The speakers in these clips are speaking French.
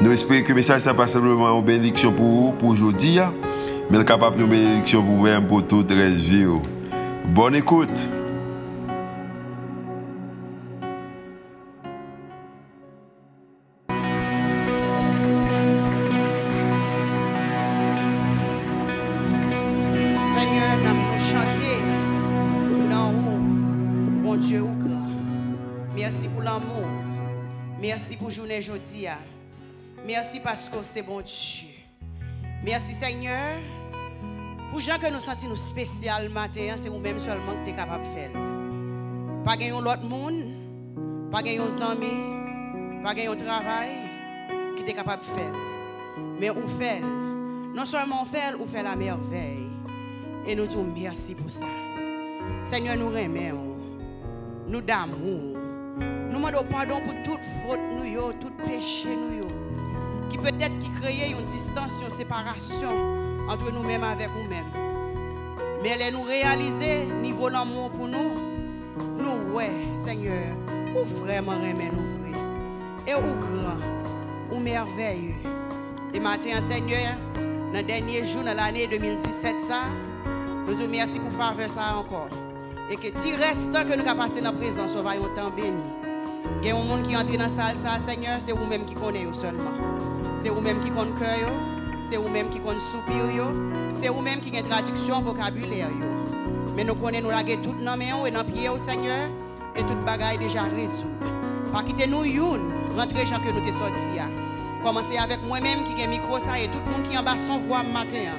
Nous espérons que le message n'est pas simplement une bénédiction pour vous, pour aujourd'hui, hein. mais capable de bénédiction pour vous-même, pour toute la vie. Oh. Bonne écoute. Merci pour l'amour. Merci pour journée aujourd'hui. Merci parce que c'est bon Dieu. Merci Seigneur. Pour gens que nous sentons nous spécial matin, c'est vous-même seulement que tu es capable de faire. Pas gagner l'autre monde, pas gagner un ami, pas gagner un travail qui est capable de faire. Mais on fait. Non seulement fait, on fait la merveille. Et nous disons merci pour ça. Seigneur, nous remercions. Nous d'amour. Nous demandons pardon pour toute faute, nous, tout péché, nous, qui peut-être qui une distance, une séparation entre nous-mêmes avec nous-mêmes. Mais elle nous réaliser niveau d'amour pour nous, nous, ouais, Seigneur, ou vraiment remet nous vrai? Et ou grand, ou merveilleux. Et matin, Seigneur, dans le dernier jour de l'année 2017, ça, nous te merci pour faveur ça encore. Et que tu restes que nous avons passé dans la présence, on va un temps béni. Il y a monde qui entre dans la salle, ça, Seigneur, c'est vous-même qui connaissez seulement. C'est vous-même qui connaissez cœur, c'est vous-même qui connaissez soupir, c'est vous-même qui avez traduction vocabulaire. Mais nous connaissons nous laguer tout dans main et dans pied au Seigneur et toute bagaille déjà résout. Pas quitter nous youn, rentrer gens que nous te sortis. Commencez avec moi-même qui ai micro ça et tout le monde qui en bas son voix matin.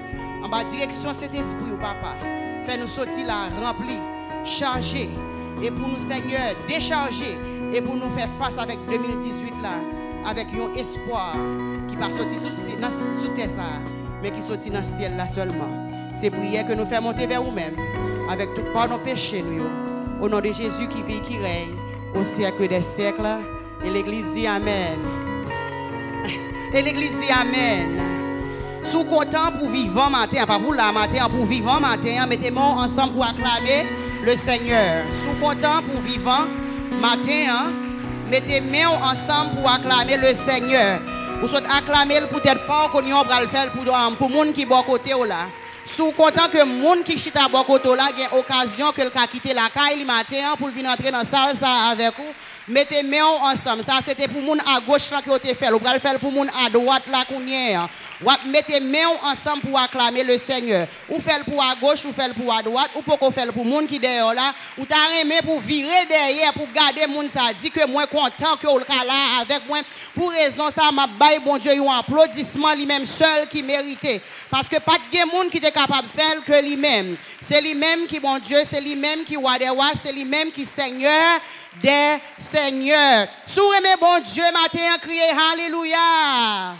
En bas direction cet esprit, papa. Fais nous sortir là, rempli, chargé. Et pour nous, Seigneur, décharger. Et pour nous faire face avec 2018 là, avec un espoir qui va sortir sous, sous terre mais qui sortit dans le ciel là seulement. C'est prière que nous faisons monter vers nous-mêmes, avec tout pardon péché nous. Au nom de Jésus qui vit, qui règne, au siècle des siècles. Et l'Église dit Amen. Et l'Église dit Amen. Sous content pour vivant matin, pas pour la matin, pour vivant matin, mettez-moi ensemble pour acclamer le Seigneur. Sous content pour vivant matin, hein, mettez-moi ensemble pour acclamer le Seigneur. Vous souhaitez acclamer peut-être pas qu'on va le faire pour pour monde qui bon côté là. Sous content que monde qui chita bon côté là, a occasion que le quitter la caille le matin pour venir entrer dans la salle avec vous mettez mains ensemble. Ça, c'était pour moun à gauche là qui ont fait. Vous le faire pour moun à droite là qu'on y Mettez mains ensemble pour acclamer le Seigneur. Ou faites pour à gauche, ou faites pour à droite, ou pour faire pour moun qui derrière là. Ou t'as pour virer derrière, pour garder moun ça. Dit que moi content que vous là avec moi. Pour raison ça, m'a bail bon Dieu un applaudissement lui-même seul qui méritait. Parce que pas de moun qui est capable de faire que lui-même. C'est lui-même qui bon Dieu, c'est lui-même qui roi des c'est lui-même qui Seigneur des seigneurs. Sourez bon Dieu matin, criez Alléluia.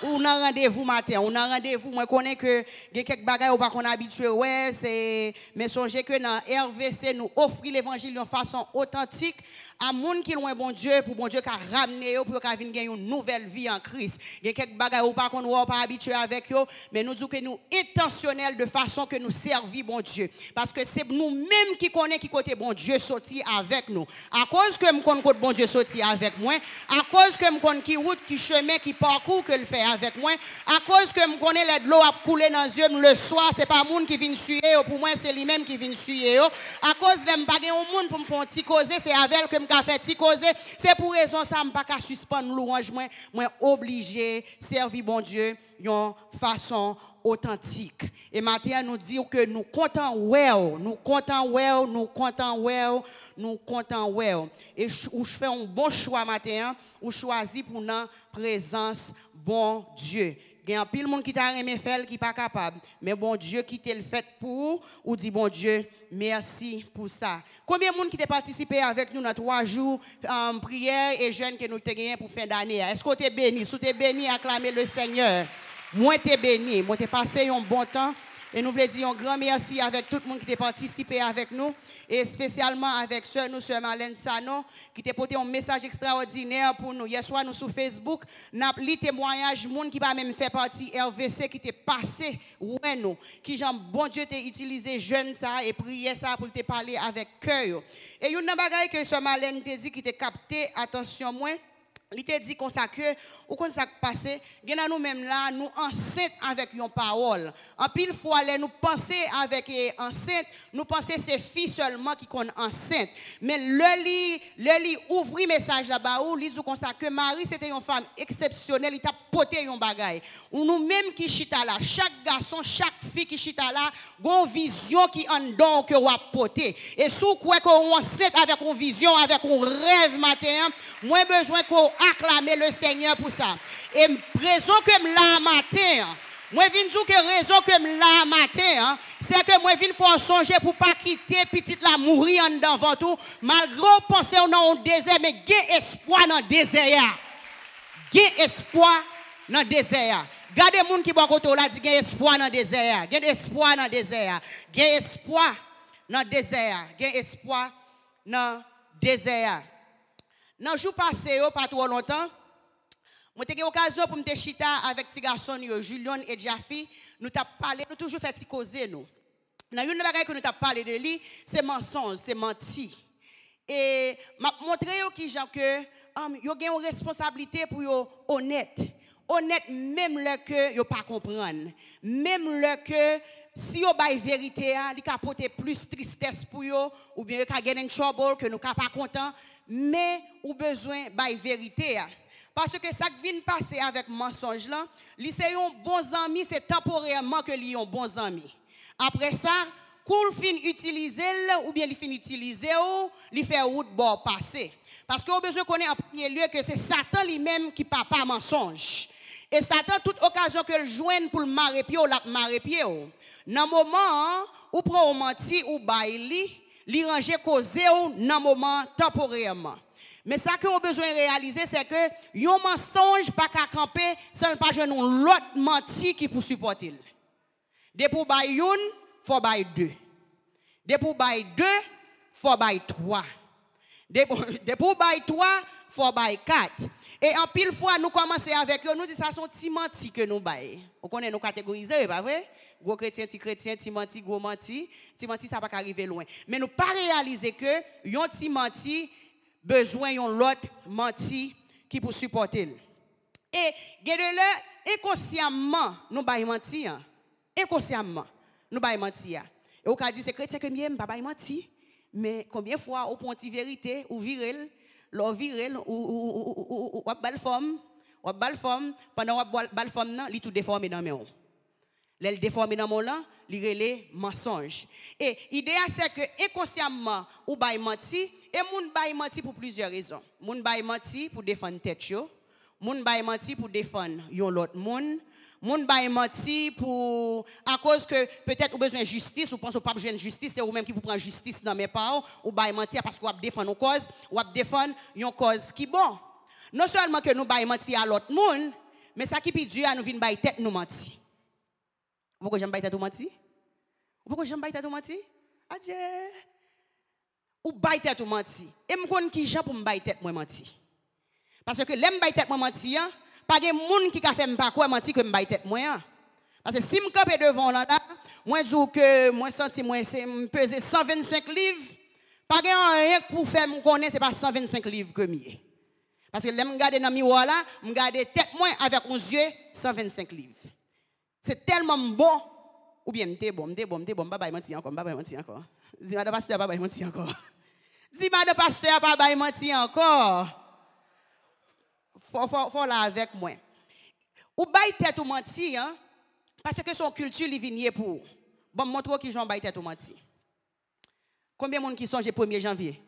On a rendez-vous matin, on a rendez-vous. Moi, je connais que il y a quelques bagages où qu'on habitué. Ouais, c'est. Mais songez que dans RVC, nous offrons l'évangile de façon authentique à monde qui loin bon Dieu, pour bon Dieu qui a ramené pour qu'il vienne gagner une nouvelle vie en Christ. Il y a quelques bagages où pas qu'on n'est pas habitué avec eux, mais nous disons que nous intentionnels de façon que nous servons bon Dieu. Parce que c'est nous-mêmes qui connaissons qui côté bon Dieu sorti avec nous. À cause que nous connaissons bon Dieu sorti avec moi, à cause que nous connaissons qui route, qui chemin, qui parcours que le fait avec moi, à cause que je connais l'eau a coulé dans les yeux le soir, c'est pas monde qui vient suer, pour moi c'est lui-même qui vient suer. À cause de pas un monde pour me faire causer, c'est avec que me fait petit causer. C'est pour raison ça me pas qu'à suspendre louange moi, moi obligé servir bon Dieu d'une façon authentique. Et maintenant, nous dit que nous comptons well, nous comptons well, nous comptons well, nous comptons well. Et je fais un bon choix matin, ou choisi pour notre présence, bon Dieu. Il y a un pile monde qui t'a aimé faire qui pas capable. Mais bon Dieu qui t'a le fait pour ou dit bon Dieu, merci pour ça. Combien de monde qui t'a participé avec nous dans trois jours en prière et jeûne que nous avons pour fin d'année? Est-ce que tu es béni? Si tu es béni, acclamez le Seigneur. Moi, t'es béni. Moi, t'es passé un bon temps. Et nous voulons dire un grand merci avec tout le monde qui a participé avec nous. Et spécialement avec soeur, nous, soeur Marlène Sano, qui t'a porté un message extraordinaire pour nous. Hier soir, nous sur Facebook, nous avons lu témoignage, monde qui va même faire partie RVC, qui t'est passé, ouais, nous. Qui, genre, bon Dieu, t'a utilisé jeune ça et prié ça pour te parler avec cœur. Et a une bagaille que soeur Marlène t'a dit qui t'a capté, attention, moi. Il t'a dit qu'on ça que, ou qu'on ça passé, gen nous même là, nous enceintes avec une parole. En pile fois, nous penser avec enceinte, nous penser c'est filles seulement qui sont enceintes. Mais le lit, le lit ouvrit message là-bas, ou dit que Marie c'était une femme exceptionnelle, il t'a poté un bagaille. Ou nous même qui chita là, chaque garçon, chaque fille qui chita là, une vision qui en don que ou poté. Et sous quoi qu'on enceinte avec une vision, avec un rêve matin, moins besoin qu'on acclamer le Seigneur pour ça. Et raison que là matin, moi viens dire que raison que là matin, hein, c'est que moi viens faire songer pour pas quitter petite la mourir en devant tout, malgré penser dans un désert mais gain espoir dans le désert. Gain espoir dans le désert. Gardez gens qui sont côté là dit gain espoir dans le désert. Gain espoir dans le désert. Gain espoir dans le désert. Gain espoir dans le désert. Dans le jour passé, pas trop longtemps, j'ai eu l'occasion pour me chita avec ces garçons, Julian et Jaffi. Nous avons parlé, nous toujours fait causer nous. Dans une chose que nous avons parlé de lui, c'est mensonge, c'est menti. Et m'a montré qui gens que yo une responsabilité pour yo honnête. Honnête même le que yo pas. Même le que si yo bay vérité il a porter plus tristesse pour yo ou bien ka get in trouble que nous pas content mais ou besoin de vérité. Parce que ça qui vient passer avec mensonge là, c'est un bon ami, c'est temporairement que li un bon ami. Après ça, cool fin utiliser ou bien il fin utiliser ou il fait bord passer. Parce qu'on besoin connaître en premier lieu que c'est Satan lui-même qui pas mensonge. Et Satan toute occasion que le joigne pour le marrer pied la pied. Dans moment où prend menti ou baili li ranger causer dans moment temporairement. Mais ça que a besoin de réaliser c'est que un mensonge pas qu'à camper sans pas jouer l'autre menti qui pour supporter. De pour bay une, faut bay deux. De pour bay deux, faut bay trois. De pour bay trois, faut bay quatre. Et en pile fois, nous commençons avec eux, nous disons ça sont petits menti que nous baillons. Vous connaissez nous catégoriser, pas vrai? Gros chrétien, petit chrétien, petit menti, gros menti. Petit menti, ça ne va pas arriver loin. Mais nous pas réaliser que yon petit menti besoin yon l'autre menti qui pour supporter. Et de inconsciemment nous baillons menti. Hein. Inconsciemment nous baillons menti. Hein. Et cas dit c'est chrétien que m'aime pas menti. Mais combien de fois au point de vérité ou viril lò virel ou wap bal fòm, wap bal fòm, pandan wap bal fòm nan, li tout deforme nan men ou. Lè l deforme nan mon lan, li rele mensonj. E ideya se ke inkonsyamman ou bay manti, e moun bay manti pou plizye rezon. Moun bay manti pou defan tet yo, moun bay manti pou defan yon lot moun, moun bay menti pour à cause que peut-être ou besoin justice ou pense ou pas besoin de justice c'est qui vous justice dans mes parents ou bay menti parce qu'on défendre une cause ou défendre une cause qui bon. Non seulement que nous bay menti à l'autre moun, mais ça qui dit à nous vinn bay tête nous menti. Pourquoi j'aime pas tout menti? Pourquoi j'aime pas tout menti? Adieu. Ou baille tout menti. Et qui j'en pour me tête moi menti. Parce que tête moi menti hein, pas de monde qui a fait pas quoi menti que me tête. Parce que si me camper devant là, moi dis que moi senti c'est peser 125 livres. Pas rien pour faire me connaître c'est pas 125 livres que mieux. Parce que l'aime garder dans miroir là, me garder tête avec un yeux 125 livres. C'est tellement bon. Ou bien, m'te bon, m'te bon, m'te bon, pas menti encore, pas menti encore. Dis madame pasteur, pas menti encore. Dis madame pasteur, pas menti encore. Faut, là avec moi. Ou bail tête ou menti, hein, parce que son culture, il vient pour. Bon, montre qui j'en bail tête ou menti. Combien de monde qui songe 1er janvier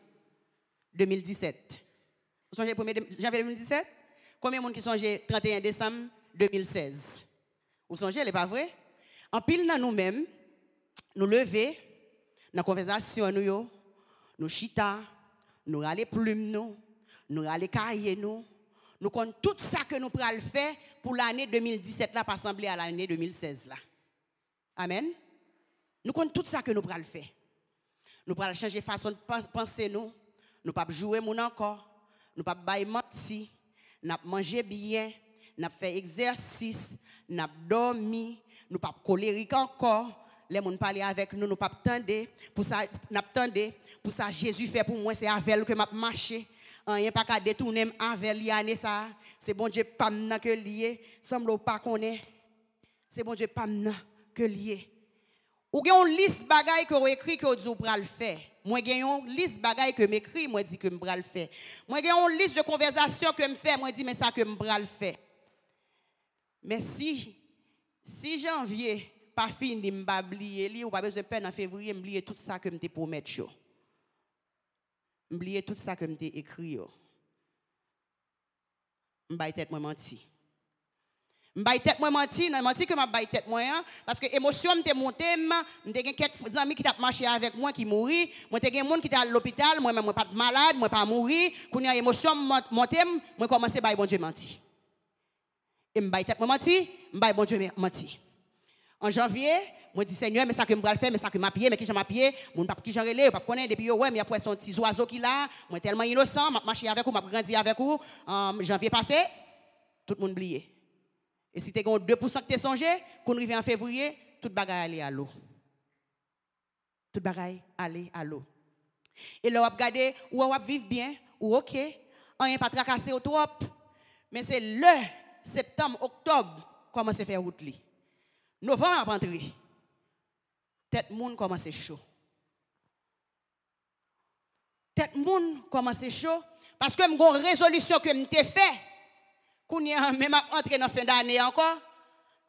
2017? Vous songez 1er janvier 2017? Combien de monde qui songe 31 décembre 2016? Vous songez, n'est pas vrai? En pile dans nous-mêmes, nous lever, dans la conversation, nous, nous chita, nous râler plumes, nous, nous râler cahiers, nous, Nous comptons tout ça que nous pourrons faire pour l'année 2017 là, pas sembler à l'année 2016 là. Amen. Nous comptons tout ça que nous pourrons faire. Nous pourrons changer façon de penser nous. Nous pas jouer encore. Nous pas bailler. Nous manger bien. Nous fait exercice. Nous dormi. Nous pas colérique encore. Les gens parler avec nous, nous pas attendre. Pour ça, Pour ça, Jésus fait pour moi, c'est avec que m'a marché. Rien pas qu'à détourner avec l'année ça. C'est bon Dieu pas que lié. Semble pas connaît. C'est bon Dieu pas que lié. Ou gen une liste bagaille que écrit que vous le faire. Moi j'ai une liste bagaille que m'écrit, moi dis que le faire. Moi j'ai une liste de conversation que me fait, moi dis mais ça que le faire. Mais si si janvier pas fini m'pa oublier li ou pas besoin peine en février m'oublier tout ça que me promettre. M'oublier tout ça que me écrit yo. M'ba tête moi menti. M'bay tête moi menti, non menti que m'a bay tête moi hein, parce que émotion m'était montée, m'était gen quelques amis qui t'a marché avec moi qui mouri, moi t'ai gen monde qui était à l'hôpital, moi même moi pas malade, moi pas mourir, quand y a émotion montée, moi commencer bay bon Dieu menti. Et m'bay tête moi menti, m'bay bon Dieu menti. En janvier, moi dis Seigneur, mais ça que me faire, mais ça que m'a mais qui j'en m'a pied, mon papa qui j'en relé, pas connaître depuis ouais, mais après son petit oiseau qui là, moi tellement innocent, m'a marché avec vous, m'a grandi avec vous, janvier passé, tout le monde oublié. Et si tu as 2% que tu songé, quand on arrive en février, tout le bagage aller à l'eau. Tout le bagage aller à l'eau. Et là, on regarder où on vivre bien, ou ok, on n'est pas tracassé au trop. Mais c'est le septembre, octobre, comment se faire route. Novembre va rentrer. Tête monde commence chaud. Tête monde commence chaud. Parce que une résolution que j'ai fait a même entré dans fin d'année encore,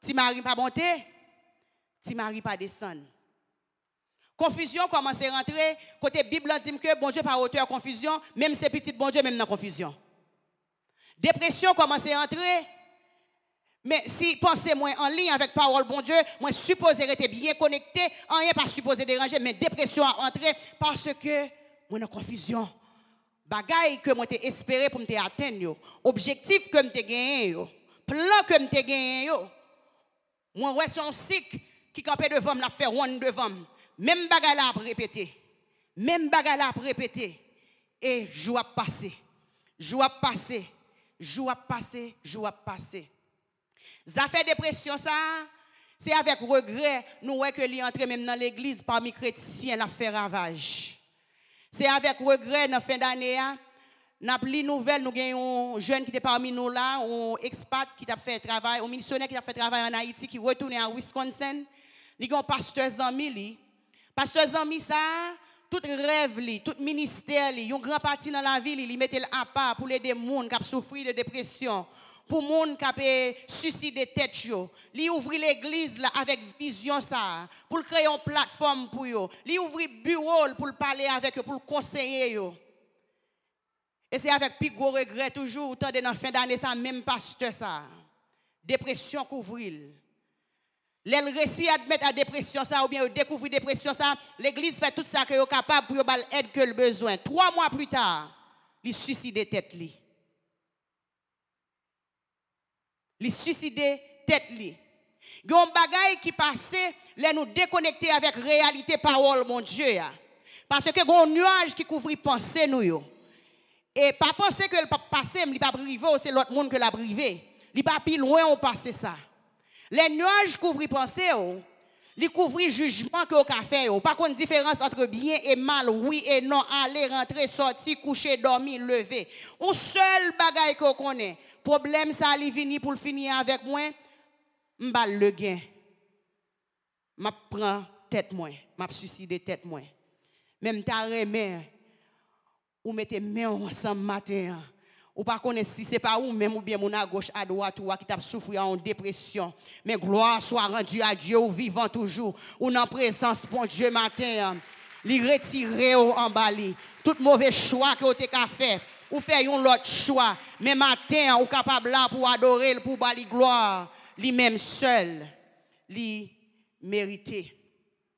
si Marie pas monter, si Marie pas descendre. Confusion commence à rentrer. Côté Bible dit que bon Dieu par hauteur confusion, même ces petites bon Dieu même dans confusion. Dépression commence à rentrer. Mais si pensez moi en ligne avec parole bon Dieu, moi supposé être bien connecté, rien pas supposé déranger, mais dépression a rentré parce que moi dans confusion bagaille que moi espéré pour me atteindre objectif que me gagné plan que me gagné moi ouais cycle qui campait devant la faire one devant même bagaille là répéter même bagaille là répéter. Et a passé a passé a passé a passé ça fait dépression ça c'est avec regret nous voyons que entre même dans l'église parmi chrétiens la fait ravage c'est avec regret, dans fin d'année, hein. n'a pris nouvelle, nous avons un jeune qui était parmi nous là, un expat qui a fait travail, un missionnaire qui a fait travail en Haïti, qui retourné à Wisconsin. Il a un pasteur Zami. Pasteur Zami, ça, tout rêve, tout ministère, il a un grand dans la ville, il mettait à part pour aider les gens qui souffert de dépression pour gens qui ont suicidé tête yo. Li ouvrir l'église là avec vision ça pour créer une plateforme pour yo. Li ouvrir bureau pour parler avec eux, pour conseiller yo. Et c'est avec plus gros regret toujours tant de dans fin d'année ça même pasteur ça. Dépression couvrir. L'elle réussit à à dépression ça ou bien découvrir dépression ça, l'église fait tout ça que est capable pour aide que le besoin. Trois mois plus tard, il suicide tête. Li suicider tête li. Gon bagay qui passait, les nous déconnecter avec réalité parole mon Dieu Parce que gon nuage qui couvre pensée nous. Et pas penser que le pas passer, il pas privé, c'est l'autre monde que l'a privé. Il pas loin on passer ça. Les nuages couvrent pensée li couvrir jugement que au café ou pas une différence entre bien et mal oui et non aller rentrer sortir coucher dormir lever un seul bagay qu'on connaît problème ça li vini pour finir avec moi. M'bal le gain. M'a prend tête moi. M'a suicider tête moi. Même ta remè ou mettez main ensemble matin. Ou pas connaître si c'est pas ou même ou bien mon à gauche à droite ou qui t'a souffert en dépression. Mais gloire soit rendue à Dieu ou vivant toujours. Ou en présence pour Dieu matin. Li retirer en bali tout mauvais choix que vous avez fait ou faire un autre choix mais matin ou capable là pour adorer pour bali gloire lui même seul lui mérité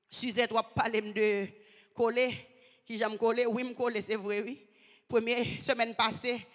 Suzette doit parler de coller qui j'aime coller oui me coller c'est vrai oui première semaine passée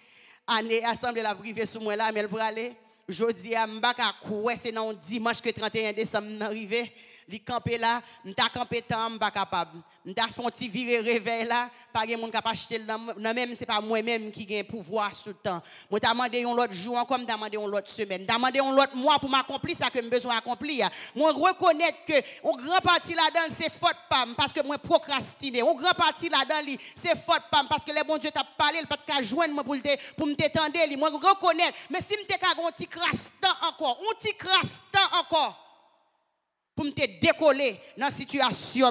année assemblée la privée sous moi là, mais elle pour aller. Jodi à m'baka koué c'est dans dimanche que 31 décembre arrivé. Li campé là, m'ta campé temps pas capable. M'ta fonti virer réveil là, pas gen moun capable acheter non même c'est pas moi même qui gagne pouvoir sous le temps. Moi t'a demandé un autre jour encore, t'a demandé un autre semaine, t'a demandé un autre mois pour m'accomplir ça que j'ai besoin d'accomplir. Moi reconnaître que on grand partie là-dedans c'est faute pam parce que moi procrastiner. On grand partie là-dedans c'est faute pam parce que les bon Dieu t'a parlé, pas de joindre moi pour pour me t'étendre, moi reconnaître. Mais si m'te ka un petit crastan encore, un petit crastan encore pour me décoller dans la situation.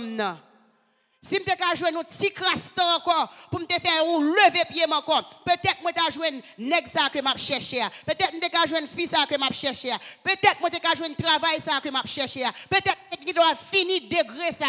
Si je peux jouer un petit crastan encore, pour me faire un lever pied encore, peut-être que je jouer un nèg ça que m'a cherché. Peut-être que je jouer une fille ça que m'a cherché. Peut-être que je jouer un travail que m'a cherché. Peut-être que je dois finir degré ça.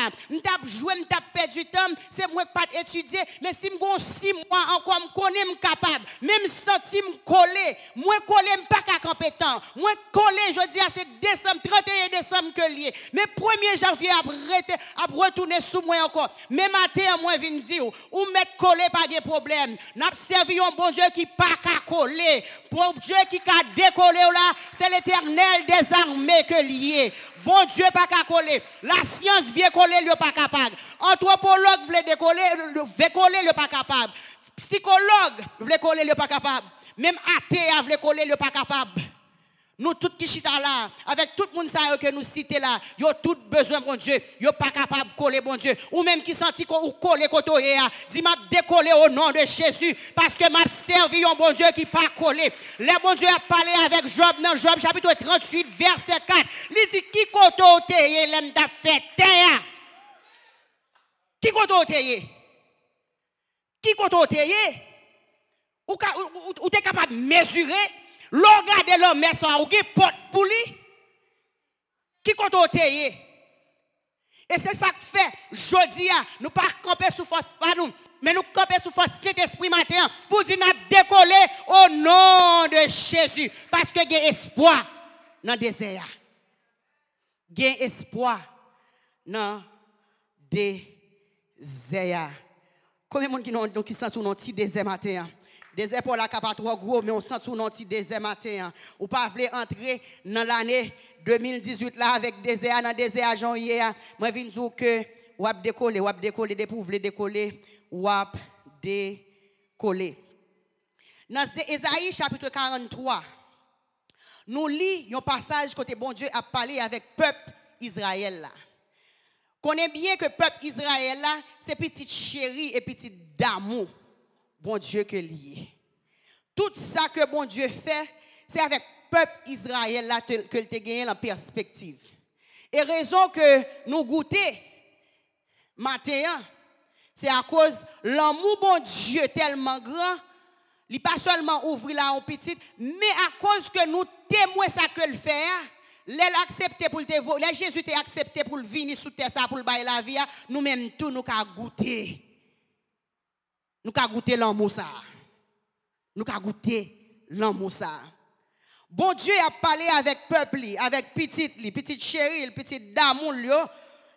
Jouer, je peux perdre du temps, c'est moi qui pas étudier, mais si suis 6 mois encore, je connais capable, même senti me coller, moi coller pas qu'à compétent. Moi coller, je dis à c'est décembre 31 décembre que lié. Mais 1er janvier à retourner sous moi encore. Mais matin, moi, viens dire, ou mettre collé, pas de problème. N'a servi un bon Dieu qui pas qu'à coller. Bon Dieu qui a décollé là, c'est l'éternel des armées que lié. Bon Dieu pas qu'à coller. La science vient coller, le pas capable. Anthropologue veut décoller, veut coller, le pas capable. Psychologue veut coller, le pas capable. Même athée veut coller, le pas capable. Nous tous qui sommes là, avec tout le monde que nous citons là, ils ont tout besoin, bon Dieu. Ils sont pas capables de coller, bon Dieu. Ou même qui sentent qu'on coller côté Dis m'a décoller au nom de Jésus. Parce que m'a servi un bon Dieu qui pas collé. Le bon Dieu a parlé avec Job dans Job chapitre 38, verset 4. Il dit qui côté l'aime fait terre. Qui côté Qui côté Ou, ou, ou, es capable de mesurer? L'on garde l'homme, ça, ou qui porte pour lui, qui compte au Et c'est ça que fait, jeudi, nous pas camper sous force, nous, mais nous camper sous force cet esprit matin pour dire nous décoller au nom de Jésus. Parce que y a espoir dans le désert. Il y a espoir dans le désert. Combien de gens qui, sont sur notre désert matin? Désert pour la pas trop gros, mais on sent tout notre désert matin. Hein. Ou pas voulez entrer dans l'année 2018 là avec désert dans désert à janvier. Hein. Moi viens dire que ou ap décoller, ou ap décoller vous voulez décoller, ou décoller. Dans Ésaïe chapitre 43, nous lisons un passage côté bon Dieu a parlé avec peuple Israël là. Connaît bien que peuple Israël c'est petit chéri et petit d'amour bon Dieu que lié. Tout ça que bon Dieu fait, c'est avec le peuple Israël là que as gagné la perspective. Et raison que nous goûtons matin, c'est à cause l'amour bon Dieu tellement grand, il pas seulement ouvrir la en petite, mais à cause que nous témoins ça que le fait, accepté pour le Jésus t'a accepté pour venir sous terre pour le bailler la vie, nous même tout nous avons goûté. Nous avons goûté l'amour ça. Nous avons goûté l'amour ça. Bon Dieu a parlé avec peuple, avec petite, petite chérie, petite d'amour,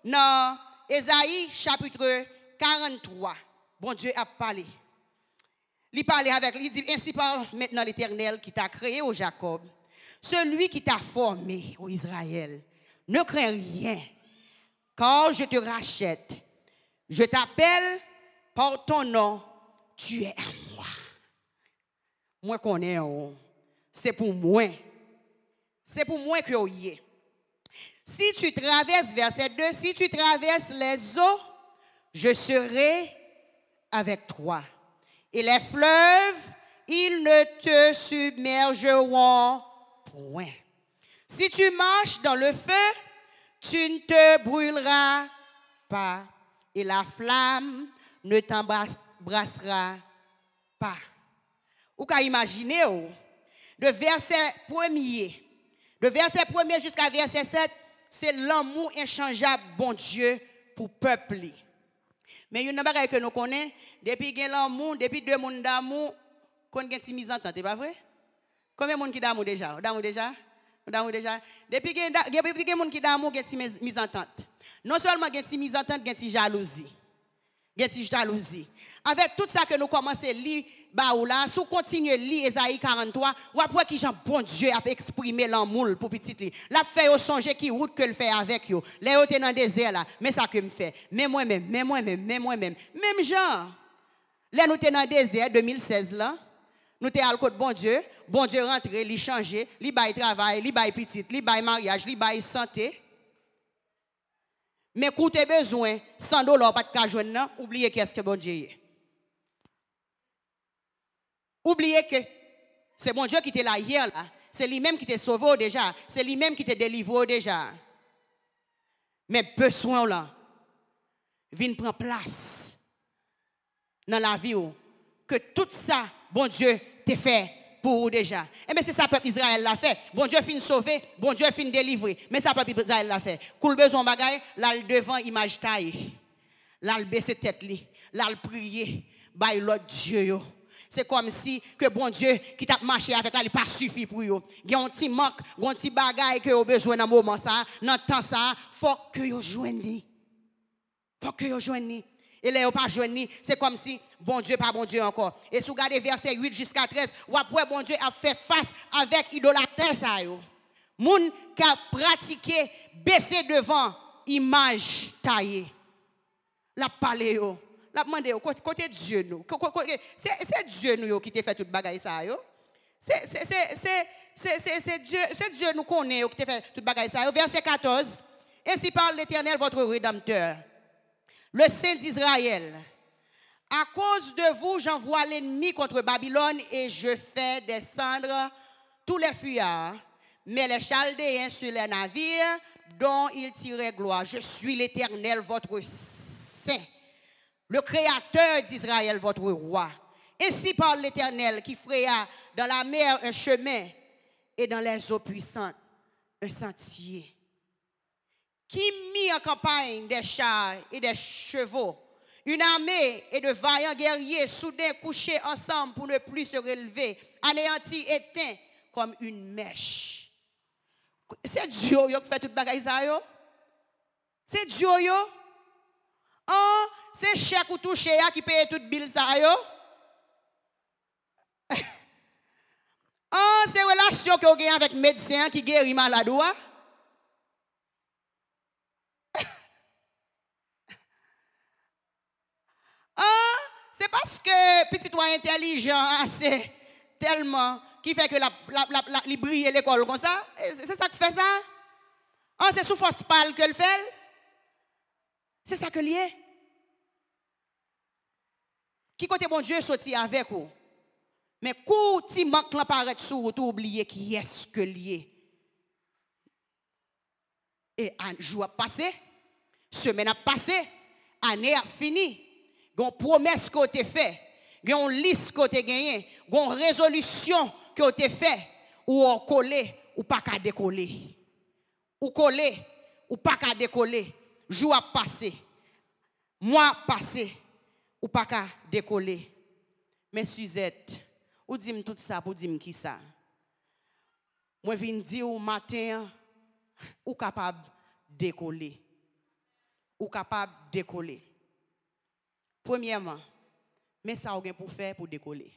dans Esaïe chapitre 43. Bon Dieu a parlé. Il parle avec lui, il dit ainsi par maintenant l'Éternel qui t'a créé au Jacob, celui qui t'a formé au Israël. Ne crains rien, car je te rachète. Je t'appelle par ton nom tu es à moi. Moi connais, c'est pour moi. C'est pour moi que y est. Si tu traverses, verset 2, si tu traverses les eaux, je serai avec toi. Et les fleuves, ils ne te submergeront point. Si tu marches dans le feu, tu ne te brûleras pas. Et la flamme ne t'embrasse brassera pas. Ou qu'à imaginer, de verset premier, de verset premier jusqu'à verset 7, c'est l'amour inchangeable, bon Dieu, pour peuple. Mais il y a une chose que nous connaissons, depuis que l'amour, depuis deux mondes d'amour, qu'on a une mise en temps, c'est pas vrai? Combien de monde qui d'amour déjà? D'amour déjà? D'amour déjà? Depuis que a monde qui d'amour, une mise en temps. Non seulement une mise en a une jalousie. Gen ti jalousie. Avec tout ça que nous commençons à lire, bah si vous continuez à lire Esaïe 43, ou après qui Jean bon Dieu a exprimé l'amour pour petit li. La fait au songer qui route que le fait avec yo. Là yo dans le désert là, mais ça que me fait. Mais moi-même, mais moi-même, mais moi-même. Même Jean. Là nous dans le désert 2016 là. Nous sommes à côté bon Dieu, bon Dieu rentre, il change, il bail travail, il bail petit, il bail mariage, il bail santé. Mais tu besoin, 100 dollars pas de joindre, oubliez qu'est-ce que bon Dieu est. Oubliez que c'est bon Dieu qui était là hier. C'est lui-même qui t'a sauvé déjà. C'est lui-même qui t'a délivré déjà. Mais besoin là, vient prendre place dans la vie que tout ça, bon Dieu, t'a fait pour vous déjà. Et eh mais c'est ça peuple Israël l'a fait. Bon Dieu fin sauver, bon Dieu fin délivrer. Mais ça peuple Israël l'a fait. Cool besoin bagaille, là devant image taille. Là le baisser tête li, là le prier, by l'autre Dieu C'est comme si que bon Dieu qui t'a marché avec là, il pas suffi pour eux. Il y a un petit manque, un petit bagaille que vous besoin dans moment ça, dans temps ça, faut que vous joignez. Faut que vous joignez. Et là, pas joigné, c'est comme si bon Dieu, pas bon Dieu encore. Et si vous regardez verset 8 jusqu'à 13, vous bon Dieu a fait face avec idolâtre ça yo. Moun qui a pratiqué baisser devant image taillée. La parlé. La demandé côté Dieu nous. C'est Dieu nous qui t'a fait toute bagaille ça yo. C'est c'est Dieu, c'est Dieu nous connaît qui t'a fait toute bagaille ça. Verset 14. Ainsi parle l'Éternel votre rédempteur le Saint d'Israël. À cause de vous, j'envoie l'ennemi contre Babylone et je fais descendre tous les fuyards, mais les Chaldéens sur les navires dont ils tiraient gloire. Je suis l'Éternel, votre Saint, le Créateur d'Israël, votre roi. Ainsi parle l'Éternel qui fraya dans la mer un chemin et dans les eaux puissantes un sentier qui mit en campagne des chars et des chevaux, une armée et de vaillants guerriers soudain couchés ensemble pour ne plus se relever, anéantis, éteints comme une mèche. C'est Dieu qui fait toute bagaille ça C'est Dieu yo. Oh, c'est chèque ou touché qui paye toute bille ça yo. oh, c'est relation que vous avez avec médecin qui guérit malade Ah, c'est parce que petit toi intelligent assez tellement qui fait que la, la, la, l'école comme ça. C'est ça qui fait ça. Ah, c'est sous force pâle que le fait. C'est ça que lié. Qui côté bon Dieu sorti avec vous? Mais quand tu manques l'apparaître sur vous, tu oublies qui est-ce que lié. Et un jour passé, semaine a passé, année a fini une promesse que tu fait, une liste que tu gagné, une résolution que tu fait, ou on collé, ou pas qu'à décoller. Ou coller, ou pas qu'à décoller. Jour a passé, mois passé, ou pas qu'à décoller. Mais Suzette, ou dis tout ça pour dire qui ça? Moi, viens dire au matin, ou capable décoller. Ou capable décoller. Premièrement, mais ça a pour faire pour décoller.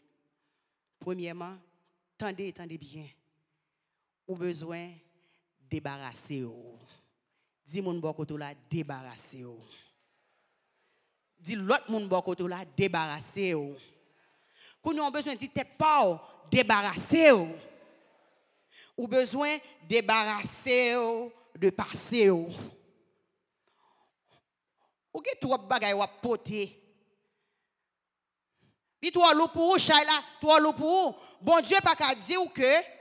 Premièrement, tendez, tendez bien. Ou besoin débarrasser. Dis mon bon côté là, débarrasser. Dis l'autre mon bon côté là, débarrasser. Quand nous avons besoin de tête pas, débarrasser. Ou besoin débarrasser de passer. Ou que trop bagay ou poter. Dit toi loup pour là, toi loup pour Bon Dieu pas qu'à dire que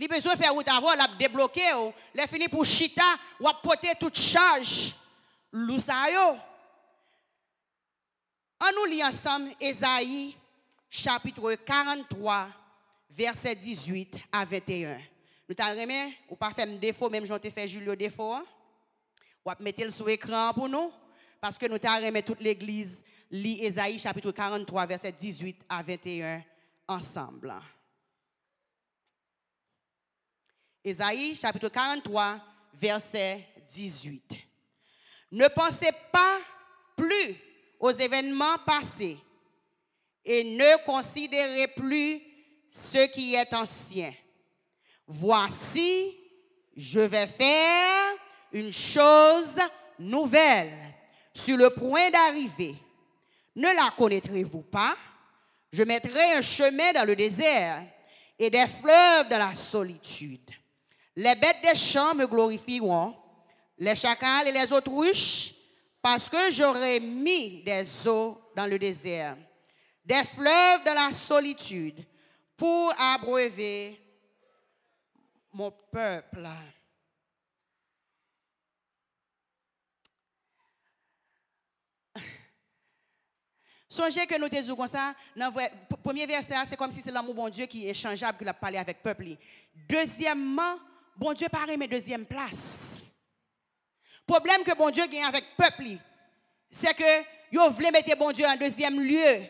il besoin faire route avant la débloquer ou les fini pour chita ou porter toute charge lou ça yo. On nous lit ensemble Esaïe chapitre 43 verset 18 à 21. Nous t'en ou pas faire défaut même j'en fait Julio défaut. Hein? Ou mettre le sur écran pour nous parce que nous t'en toute l'église lit Esaïe chapitre 43, verset 18 à 21 ensemble. Esaïe chapitre 43, verset 18. Ne pensez pas plus aux événements passés et ne considérez plus ce qui est ancien. Voici, je vais faire une chose nouvelle sur le point d'arriver. Ne la connaîtrez-vous pas? Je mettrai un chemin dans le désert et des fleuves dans la solitude. Les bêtes des champs me glorifieront, les chacals et les autruches, parce que j'aurai mis des eaux dans le désert, des fleuves dans la solitude, pour abreuver mon peuple. Songez que nous disons comme ça, le premier verset, c'est comme si c'est l'amour bon Dieu qui est changeable, qu'il a parlé avec le peuple. Deuxièmement, bon Dieu paraît mais deuxième place. Problème que bon Dieu gagne avec le peuple, c'est que vous voulez mettre bon Dieu en deuxième lieu.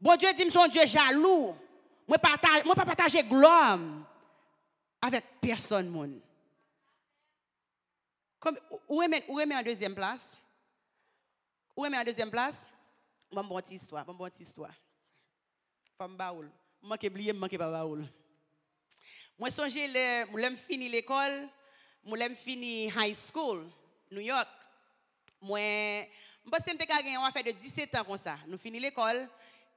Bon Dieu dit, son Dieu jaloux. Moi, partage, moi pas partager gloire avec personne. Où est où est en deuxième place? Où est en deuxième place? Bon, bonne histoire, bon, bonne histoire. Femme baoul. Moi qui oublié, moi qui pas baoul. Moi songe moi fini l'école, moi fini high school, New York. Moi, je pense que on a fait de 17 ans comme ça. Nous fini l'école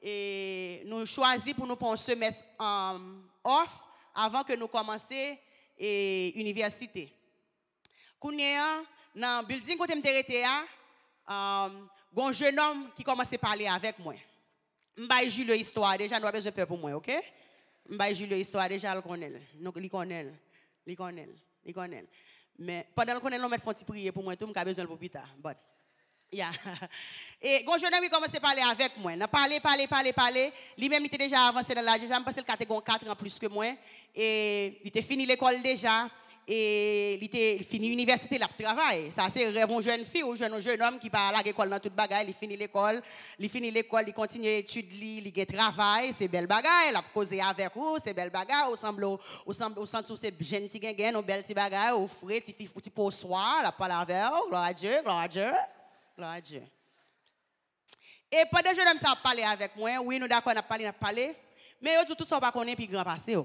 et nous choisi pour nous prendre un semestre um, off avant que nous commencions l'université. Quand dans le building où je suis um, un jeune homme qui commence à parler avec moi. Vais Julio histoire déjà, nous avons besoin de pour moi, ok? Vais Julio histoire déjà, je connais. Il connaît. Il connaît. Il connaît. Mais pendant que nous mettons prier pour moi, tout, je besoin pour plus. But, yeah. Et quand jeune homme commence à parler avec moi, a parlé, parlé, parlé, parlé. Lui-même, il était déjà avancé dans l'âge, déjà, je pense qu'il a 4 ans plus que moi. Et il était fini l'école déjà et il était fini l'université, il travail. Ça, c'est rêve une jeune fille ou jeune, jeune homme qui va à l'école dans toute bagaille. Il finit l'école, il finit l'école, il continue l'étude, il, travail, c'est belle bagaille. Il a causé avec vous, c'est belle bagaille. Au semble, au semble, au sens où c'est jeune petit gain, au belle petit bagaille, au frais, petit petit pour soi, la parole avec gloire à Dieu, gloire à Dieu, gloire à Dieu. Et pendant que jeune homme ça parlé avec moi, oui, nous d'accord, on a parlé, on a parlé, mais tout ça, on pas connaître puis grand passé.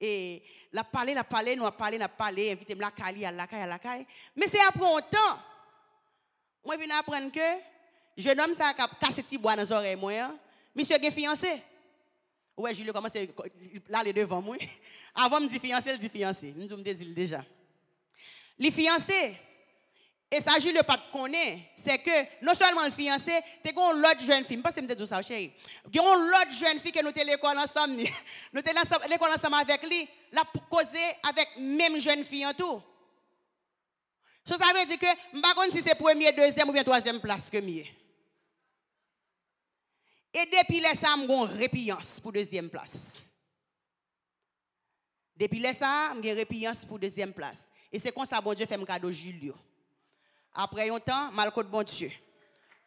Et la parler, la parler, nous a parlé, nous a parlé, invité la caille, à la caille, à la caille. Mais c'est après un temps. Moi, je viens apprendre que jeune homme, ça a cassé petit bois dans les oreilles, moi. Hein. Monsieur est fiancé. Ouais, Julien commence à aller devant moi. Avant, me dit fiancé, il dit fiancé. Nous me désir déjà. Les fiancés, et ça, je ne pas c'est que non seulement le fiancé, tu as l'autre jeune fille, pas que je ça, chérie. Tu as l'autre jeune fille que nous l'école ensemble, nous l'école ensemble avec lui, la causer avec même jeune fille en tout. Ça, veut dire que je ne sais pas si c'est première, deuxième ou bien troisième place que mieux. Et depuis là, ça, une répiance pour deuxième place. Depuis là, ça, une répiance pour deuxième place. Et c'est comme ça, bon Dieu fait un cadeau Julio. Après un temps, de bon Dieu.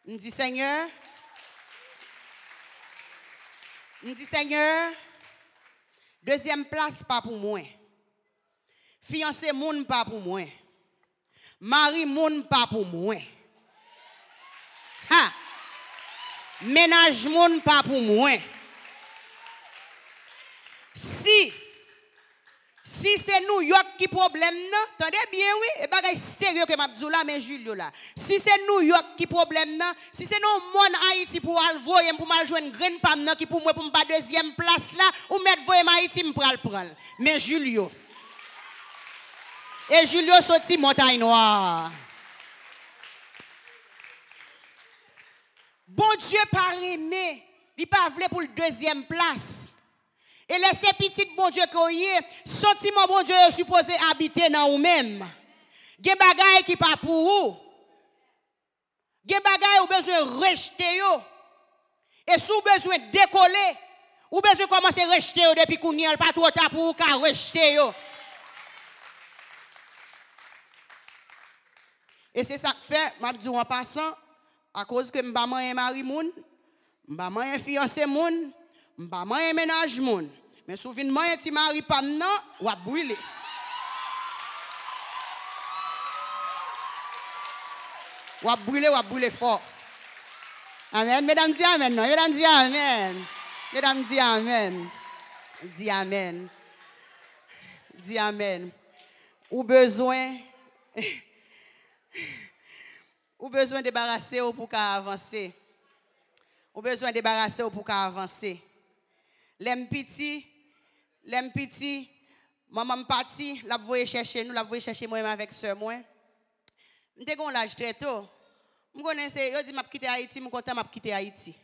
Je dis, Seigneur, je dis, Seigneur, deuxième place, pas pour moi. Fiancé, moun, pas pour moi. Mari, pas pour moi. Ménage, pas pour moi. Si si c'est New York qui problème, non, attendez bien, oui, et bagay sérieux que m'a là, mais Julio là. Si c'est New York qui problème, non, si c'est non mon Haïti pour voyer pour mal jouer une graine pam qui pour moi pour pas deuxième place là, ou mettre voyer Haïti me pral prendre. Mais Julio. Et Julio sorti montagne noire. Bon Dieu pas aimé, il pas voulu pour le deuxième place. Et laissez petit bon Dieu que sentiment bon Dieu est supposé habiter dans vous-même. Il y a des qui pas pour vous. Il y a des qui besoin de rejeter. Et si vous avez besoin décoller, vous avez besoin commencer à rejeter depuis qu'on n'y a pas trop tard pour vous rejeter. Et c'est ça que fait, je dis en passant, à cause que pas mari moun, suis pas fiancé moun, suis pas ménage moun. Mais souviens-moi, si mari pas non, ou a brûler. Ou à brûler, ou à brûler fort. Amen. Mesdames, dis Amen. Mesdames, dis Amen. Mesdames, dis Amen. Dis Amen. Dis Amen. Ou besoin. ou besoin de débarrasser ou pour avancer. Ou besoin débarrasser ou pour avancer. L'aime Lem piti, maman pati, la voye chèche nou, la voye chèche mwen avèk sè mwen. Mte kon laj tre to, m konen se, yo di map kite Haiti, m kontan map kite Haiti.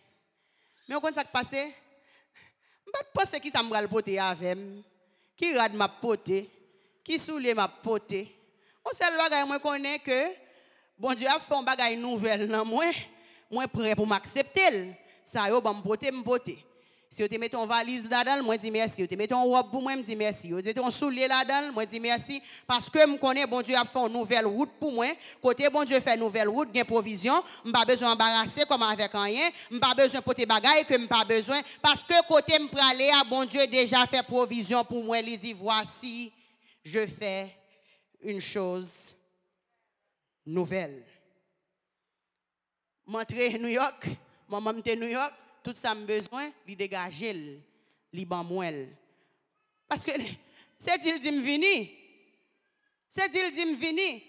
Men kon sak pase, m bat pase ki sa m bral pote avèm, ki rad map pote, ki soule map pote. On sel bagay mwen konen ke, bon diyo ap fon bagay nouvel nan mwen, mwen pre pou m akseptel, sa yo ban m pote m pote. Si vous mettez une valise là-dedans, moi dis merci. Si vous mettez une robe pour moi, je dis merci. Si vous mettez un soulier là-dedans, moi dis merci. Parce que je connais, bon Dieu a fait une nouvelle route pour moi. Côté bon Dieu fait une nouvelle route, il provision. Je n'ai pas besoin d'embarrasser comme avec rien. Je n'ai pas besoin de porter bagaille que je n'ai pas besoin. Parce que côté je aller, bon Dieu déjà fait provision pour moi. Il dit, voici, je fais une chose nouvelle. Montré New York, maman était New York tout ça me besoin, li dégager, li ban Parce que c'est il dit me vini. C'est il dit me vini.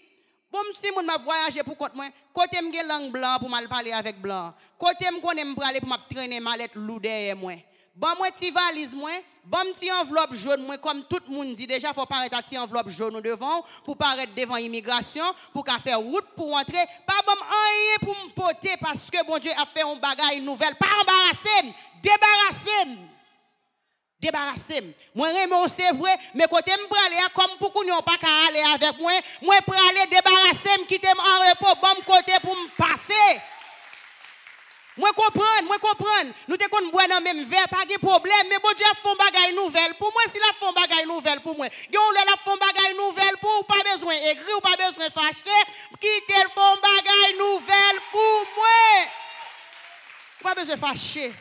Bon, si moun m'a voyagé pour compte moi, côté m'gè langue blanc pour mal parler avec blanc. Côté m'konne m'prale pour m'a traîner mallette lou derrière moi. Bon moi ti valise moi, bon petit enveloppe jaune moi comme tout le monde dit déjà faut paraître à ti enveloppe jaune devant pour paraître devant immigration pour qu'à faire route pour entrer. Pas bon rien pour me porter parce que bon Dieu a fait un bagage nouvelle. Pas embarrasser débarrasser débarrasser moi c'est vrai mais côté me aller comme pour qu'on pas qu'à aller avec moi moi pour aller débarrasser quitter en repos bon côté pour me passer moi comprendre, moi comprendre. Nous te qu'on boire dans même verre, pas de problème, mais bon Dieu a fait bagaille nouvelle. Pour moi, si la font bagaille nouvelle pour moi, on la font bagaille nouvelle pour pas besoin écrire ou pas besoin fâcher, quitter le font bagaille nouvelle pour moi. Ou pas besoin fâcher.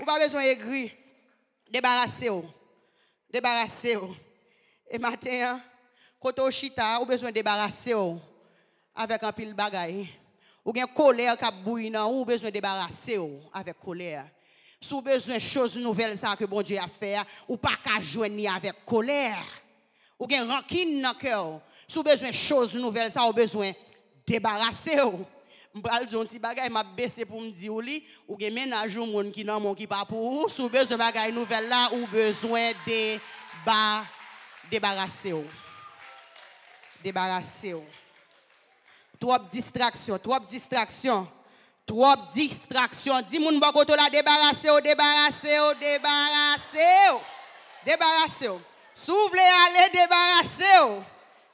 Ou pas besoin écrire. Débarrassez-vous. Débarrassez-vous. Et matin, quand on chita, ou besoin débarrasser avec un pile bagaille Ou gen kolèr kap bouy nan ou, ou bezwen debarase ou avèk kolèr. Sou bezwen chòz nouvel sa ke bon Diyo a fè, ou pa ka jwen ni avèk kolèr. Ou gen rankin nan kè ou. Sou bezwen chòz nouvel sa, ou bezwen debarase ou. Mbral diyon ti bagay map bese pou mdi ou li, ou gen menaj ou moun ki nan moun ki pa pou ou, sou bezwen bagay nouvel la, ou bezwen deba, debarase ou. Debarase ou. Trop distraction, trop distraction. Trop distraction. Dis moun bakoto la débarrasser, débarrasser, débarrasser. Débarrasser. Si vous voulez aller débarrasser,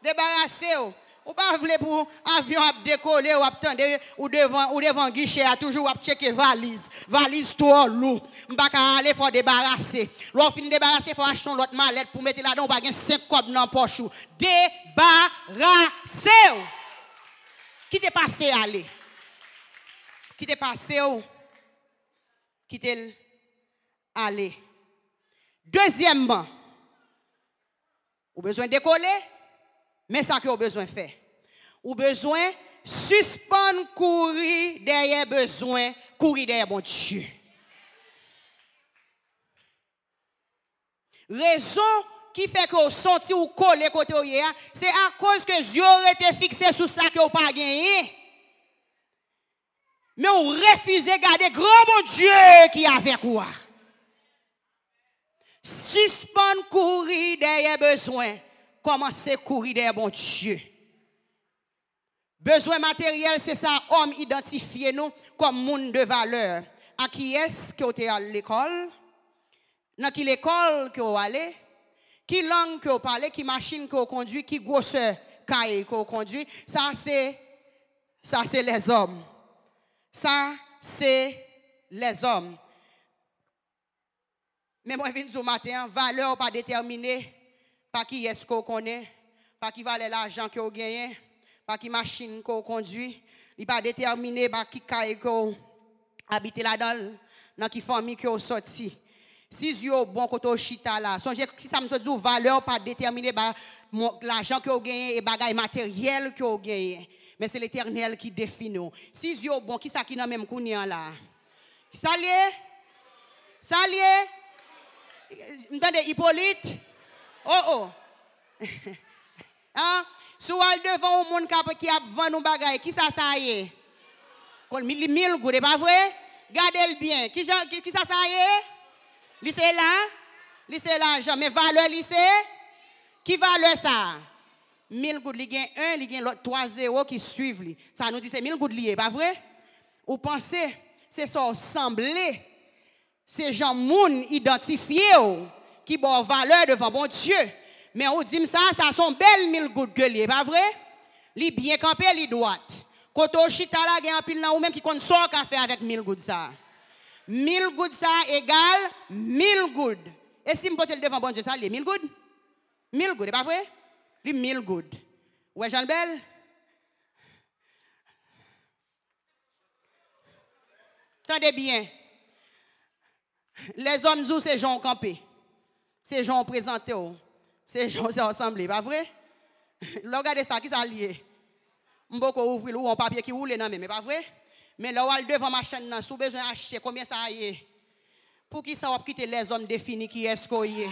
débarrasser. Ou pas voulez pour avion à décoller ou attendre ou devant ou devant guichet à toujours à checker valise. Valise trop lourd. M'pa aller faut débarrasser. L'on fin débarrasser faut acheter l'autre mallette pour mettre là-dedans ou pas 5 cobs dans poche. Débarrasser. Qui t'est passé aller? Qui t'est passé où? Qui t'est aller? Deuxièmement, vous besoin décoller, mais ça que vous besoin faire. Vous besoin suspendre courir derrière besoin, courir derrière bon Dieu. Raison qui fait que vous senti ou collé côté c'est à cause que Dieu aurait été fixé sur ça que vous pas gagné. Mais vous refusez de garder grand bon Dieu qui est avec vous. Suspendre courir derrière besoin. Commencez à courir derrière bon Dieu? Besoin matériel, c'est ça, homme identifié nous comme monde de valeur. À qui est-ce que vous êtes à l'école? Dans quelle école que vous allez? Qui langue que vous parlez, qui machine que vous conduisez, qui grosseur caille que vous conduisez, ça c'est ça c'est les hommes. Ça c'est les hommes. Mais moi je viens ce matin, valeur pas déterminée par qui est-ce qu'on connaît, par qui valait l'argent que vous gagnez, par qui machine vous conduit, il pas déterminé par qui caille que vous habitez là-dedans, dans qui famille vous sorti. Si vous bon côté chita là, songez si ça me dit valeur pas déterminée par l'argent que vous gagnez et bagaille matériel que vous gagnez. Mais c'est l'éternel qui définit. Si yo bon, qui ça qui n'a même kounyan là? Lié? M'tendez, Hippolyte? Oh oh. hein? Sou al devant au monde qui a vendu nos bagages, qui ça ça y est? Mille gouttes, pas vrai? Gardez-le bien. Qui, qui, ça ça est? Lycée là? Lycée l'argent. Mais valeur lycée? Qui valeur ça? 1000 gouttes, il y a un, il y a l'autre 3 0 qui suivent. Ça nous dit c'est 1000 gouttes liées, pas vrai? Vous pensez, c'est ça semblé. C'est gens moun identifié qui ont valeur devant bon Dieu. Mais on dit ça, ça sont belles 1000 gouttes que liées, pas vrai? Li bien campé, li droite. Quand on chita là, il y a un pile là ou même qui compte sort café avec 1000 gouttes ça. 1000 gouttes ça égale 1000 gouttes. Et si je le devant bon Dieu, ça, les 1000 gouttes? 1000 gouttes, pas vrai? Les 1000 gouttes. Ouais, Jean Bel? Attendez bien. Les hommes, nous, c'est gens campés. C'est gens présentés. C'est gens assemblés, pas vrai? Regardez ça, qui ça lié? Vais ouvrir un papier qui roule dans mais pas vrai? Mais là, on devant ma chaîne, si besoin d'acheter, combien ça y est? Pour qui ça va quitter les hommes définis qui est-ce y est?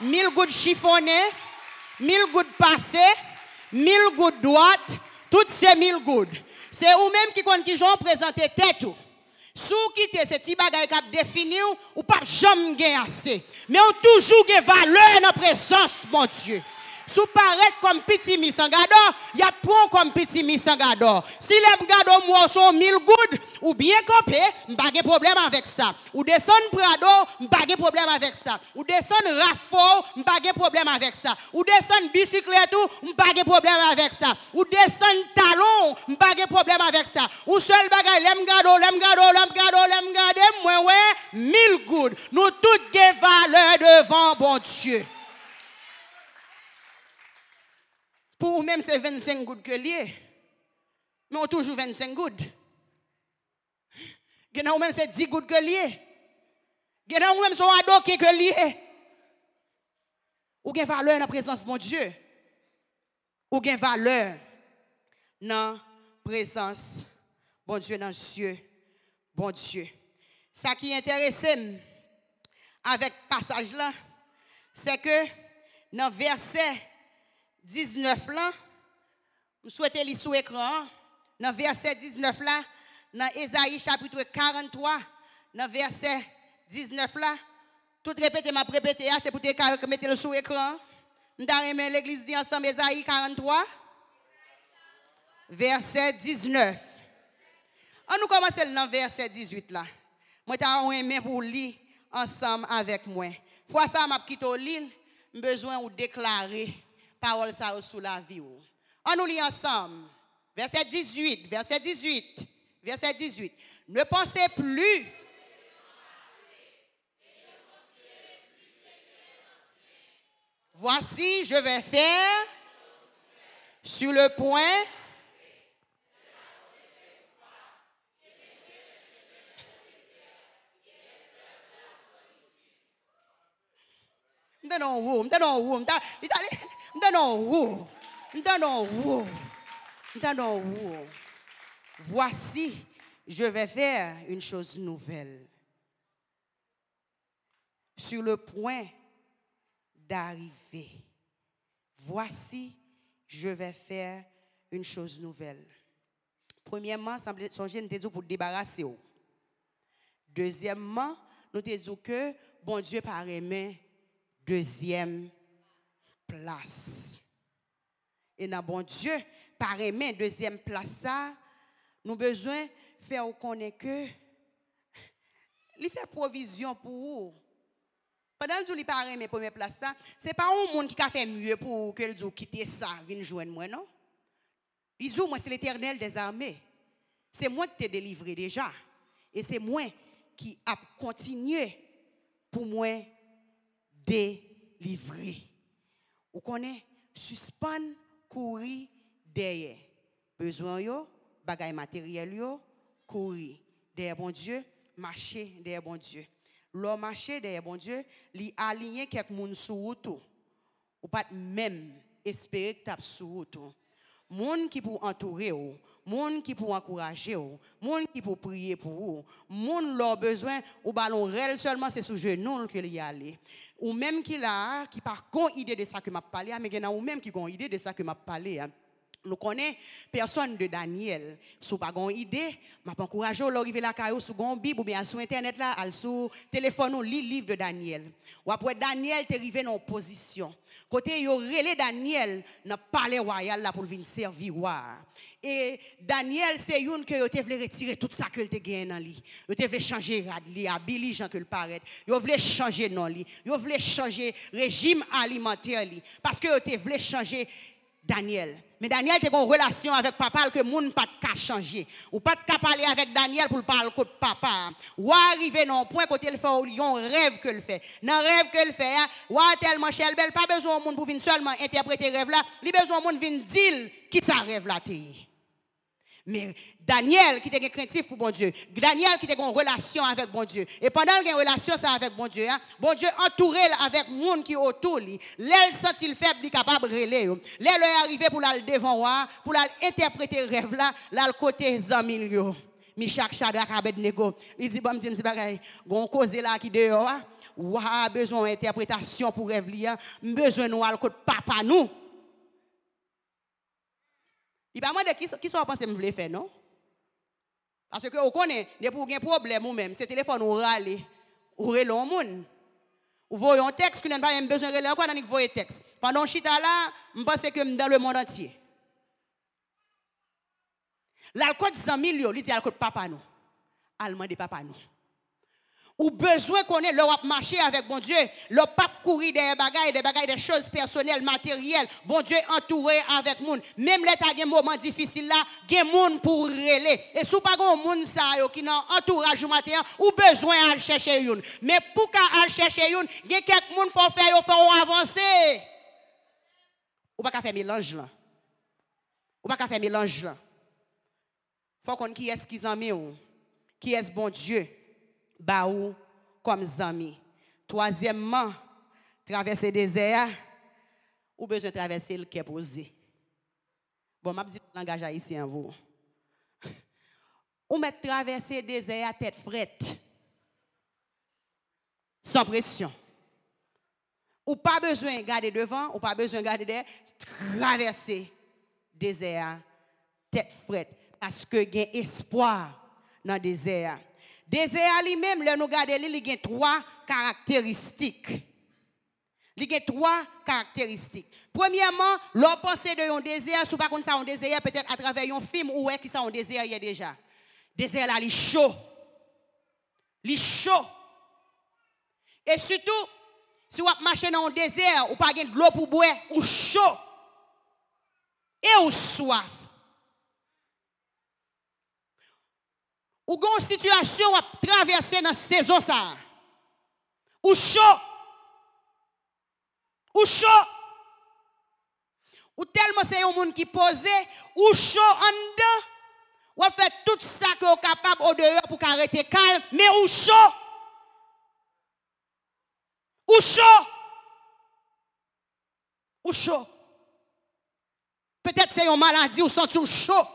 1000 gouttes chiffonnées, 1000 gouttes passées, 1000 gouttes droites, toutes ces 1000 gouttes. C'est vous-même qui compte qui présenté tête. Sous quitter ces petits bagages qui défini ou pas jamais assez. Mais on toujours des valeur dans la présence, mon Dieu sous paraître comme petit misangado, y a comme petit misangado. Si les gado moi sont 1000 gouttes ou bien campé, pas de problème avec ça. Ou descendre Prado, pas de problème avec ça. Ou descendre Rafo, pas de problème avec ça. Ou descendre bicyclette, pas de problème avec ça. Ou descendre talon, pas de problème avec ça. Ou seul bagay, lem gado, lem gado, lem gado, lem gado, moi ouais, 1000 gouttes. Nous toutes des valeurs devant bon Dieu. Pour même c'est 25 gouttes que lié. Mais on toujours 25 gouttes. Ou même c'est 10 gouttes que lié. Ou même son ado qui que lié. Ou gen valeur dans la présence de mon Dieu. Ou gen valeur dans la présence bon Dieu dans Dieu. Bon Dieu. Ça qui intéresse avec passage là, c'est que dans verset 19 là, je souhaite lire sur l'écran, dans verset 19 là, dans Ésaïe chapitre 43, dans verset 19 là, tout répéter m'a répété, c'est pour te mettre le sur l'écran. Nous avons l'église dit ensemble Ésaïe 43, verset 19. On nous commence dans verset 18 là. Moi, j'ai aimé pour lire ensemble avec moi. Fois ça, m'a quitté l'île, besoin de déclarer parole ça sous la vie. On nous lit ensemble. Verset 18, verset 18, verset 18. Ne pensez plus. Voici, je vais faire sur le point Où. Voici, je vais faire une chose nouvelle. Sur le point d'arriver. Voici, je vais faire une chose nouvelle. Premièrement, songez nous dit pour débarrasser. Deuxièmement, nous dit que bon Dieu par aimer deuxième place. Et dans bon Dieu, par aimer deuxième place ça, nous besoin faire connaître que il fait provision pour vous. Pendant que vous par aimer première place ça, c'est pas un monde qui a fait mieux pour que vous quitter ça, venir joindre moi non? Dit moi c'est l'Éternel des armées. C'est moi qui t'ai délivré déjà et c'est moi qui a continué pour moi délivré. Vous connaissez, suspend, courir derrière. Besoin yo, bagay matériel yo, courir derrière bon Dieu, marcher derrière bon Dieu. L'homme marcher derrière bon Dieu, li aligner quelques moun sur route. Ou pas même espérer que tu sur route. Moun qui pour entourer ou, moun qui pour encourager ou, moun qui pour prier pour vous, moun leur besoin ou ballon réel seulement c'est sous genou que y aller. Ou même qui là qui par contre idée de ça que m'a parlé, mais il ou même qui ont idée de ça que m'a parlé. Nous connaissons personne de Daniel. Si vous n'avez pas idée, je encourage à la caillou sur une Bible ou bien sur Internet, là, sur téléphone, ou lit livre de Daniel. Ou après Daniel, est arrivé dans position. Côté, il relé Daniel dans le palais royal là pour venir servir Et Daniel, c'est une que vous voulez retirer tout ça que vous gagné dans lui. Vous voulez changer rad li, habiller Jean que le paraît. Vous voulez changer non li. Vous voulez changer régime alimentaire li. Parce que vous voulez changer Daniel. Mais Daniel a une relation avec papa que moun pas de changer. Ou pas de parler avec Daniel pour parler de papa. Ou arriver dans un point côté le fait un rêve que le fait. Dans rêve que le fait, hein, ou tellement cher belle pas besoin de monde pour venir seulement interpréter rêve là, il besoin de monde venir dire qui ça rêve là mais Daniel qui était craintif pour bon Dieu. Daniel qui était en relation avec bon Dieu. Et pendant qu'il a une relation avec bon Dieu, hein, bon Dieu entouré avec monde qui autour lui. L'aile sent-il faible, il capable de relayer. L'aile est arrivé pour l'aller devant pour interpréter rêve là, là le côté zamilio. Michak Shadrach Abednego. Il dit, bon, me c'est pareil. Gon cause là qui dehors, hein. ou a besoin d'interprétation pour rêve hein. besoin nous I pa mwen de ki, ki so apan se m vle fe, non? Pase ke ou konen, ne pou gen problem ou men, se telefon ou rale, ou relon moun. Ou voyon teks, ki nan pa yon bezon relon, kwa nan yon voye teks. Panon chita la, m pense ke m dan le moun antye. L'alkot zanmil yo, li di alkot papa nou. Alman de papa nou. Ou besoin qu'on ait leur marcher avec bon Dieu, leur pas courir des bagailles, des bagailles, des choses personnelles, matérielles. Bon Dieu entouré avec moun. Même l'état des moments difficiles là, gen moun pour reler. Et si pas un moun ça qui nan entourage matin ou besoin à chercher une. Mais pour qu'à chercher une, gen quelques moun faut faire faut avancer. Ou pas faire mélange là. Ou pas faire mélange là. Faut qu'on qui est-ce qui en qui est bon Dieu baou comme amis. Troisièmement, traverser désert ou besoin de traverser le quai. Bon, je vais le langage haïtien vous. Ou mettre traverser désert à tête frette. Sans pression. Ou pas besoin de garder devant, ou pas besoin de garder derrière, traverser désert tête frette parce que a espoir dans désert. Désert lui-même, là nous regardons, il a trois caractéristiques. Il a trois caractéristiques. Premièrement, l'on pense de un désert, si pas contre ça un désert, peut-être à travers un film ou est qui ça un désert y a déjà? Désert là, il est chaud. Il est chaud. Et surtout, si vous marchez dans un désert, ou pas de l'eau pour boire, ou chaud. Et ou soif. Ou une situation à traverser dans saison ça. Ou chaud. Ou chaud. Ou tellement c'est un monde qui pose, ou chaud en dedans. Ou fait tout ça que vous capable au dehors pour arrêter calme, mais ou chaud. Ou chaud. Ou chaud. Peut-être c'est une maladie ou senti chaud.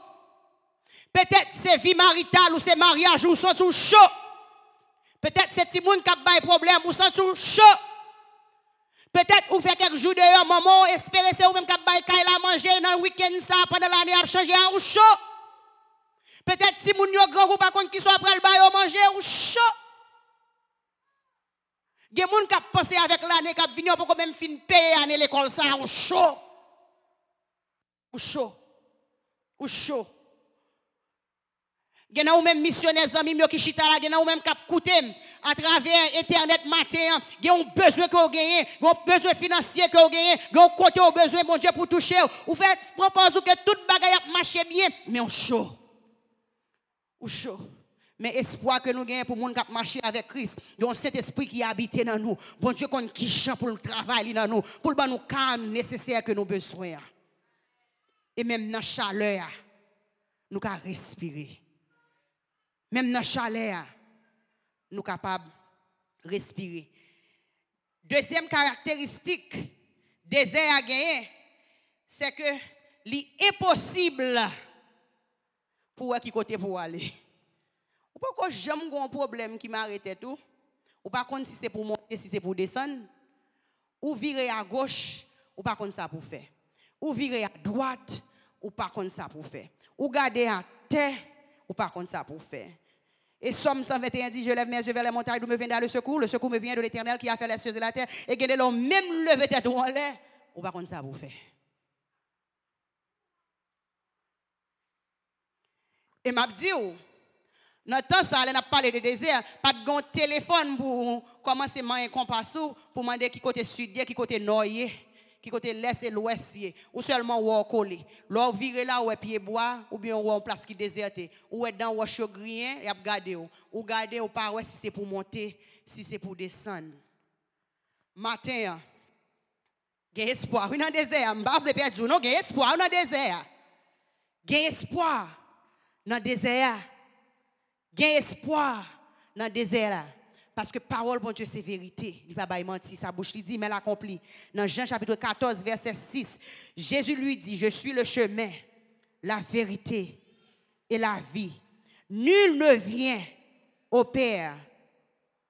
Peut-être c'est vie maritale ou c'est mariage ou sont tout chaud. Peut-être c'est Timoun qui a des problème ou sont tout chaud. Peut-être ou fait quelques jours dehors, maman, espérez c'est ou même qui a des à manger dans le week-end ça, pendant l'année à changer ou chaud. Peut-être si moun yo grand ou pas contre qui soit après le bail à manger ou chaud. Il y a des gens qui pensé avec l'année qui viennent pour même fin payer l'année l'école ça ou chaud. Ou chaud. Ou chaud. Y a même missionnaires amis qui chita là, y a même qui coûté à travers internet matin, y a besoin que vous gagnez, un besoin financier que vous gagnez, a côté au besoin mon Dieu pour toucher. Vous faites propose que toute marche bien, mais on chaud. On chaud. Mais espoir que nous gagnons pour monde qui marcher avec Christ, donc cet esprit qui habite dans nous. Bon Dieu qu'on qui pour le travail dans nous, pour le nous calme nécessaire que nous besoin. Et même dans la chaleur, nous pouvons respirer. Même dans la chaleur, nous sommes capables de respirer. Deuxième caractéristique désert à gagner, c'est que l'impossible pour qui côté pour aller. Ou pas que j'aime un problème qui m'arrête tout. Ou pas contre si c'est pour monter, si c'est pour descendre. Ou virer à gauche, ou pas contre ça pour faire. Ou virer à droite, ou pas contre ça pour faire. Ou garder à terre, ou pas contre ça pour faire. Et Somme 121 dit, je lève mes yeux vers les montagnes d'où me vient le secours. Le secours me vient de l'éternel qui a fait les cieux et la terre. Et qu'il l'homme même levé tête en l'air. Ou pas contre ça pour faire. Et m'a dit, dans le temps, ça, on a parlé de désert, pas de téléphone pour commencer à un compas pour demander qui côté sud, qui côté nord, ki kote l'est et l'ouest ye, ou seulement ou collé. L'on vire là ou e pied bois, ou bien ou en place qui désertée, ou est dans ou chogrien, y e a gardé ou. Ou gardé ou pas si c'est pour monter, si c'est pour descendre. Matin, gen espoir, ou nan désert, m'baf de perdu, non, gen espoir, ou nan désert. Gen espoir nan désert. Gen espoir nan désert. Parce que parole, bon Dieu, c'est vérité. Il ne pas mentir. Sa bouche lui dit, mais l'accomplit. Dans Jean chapitre 14, verset 6, Jésus lui dit, je suis le chemin, la vérité et la vie. Nul ne vient au Père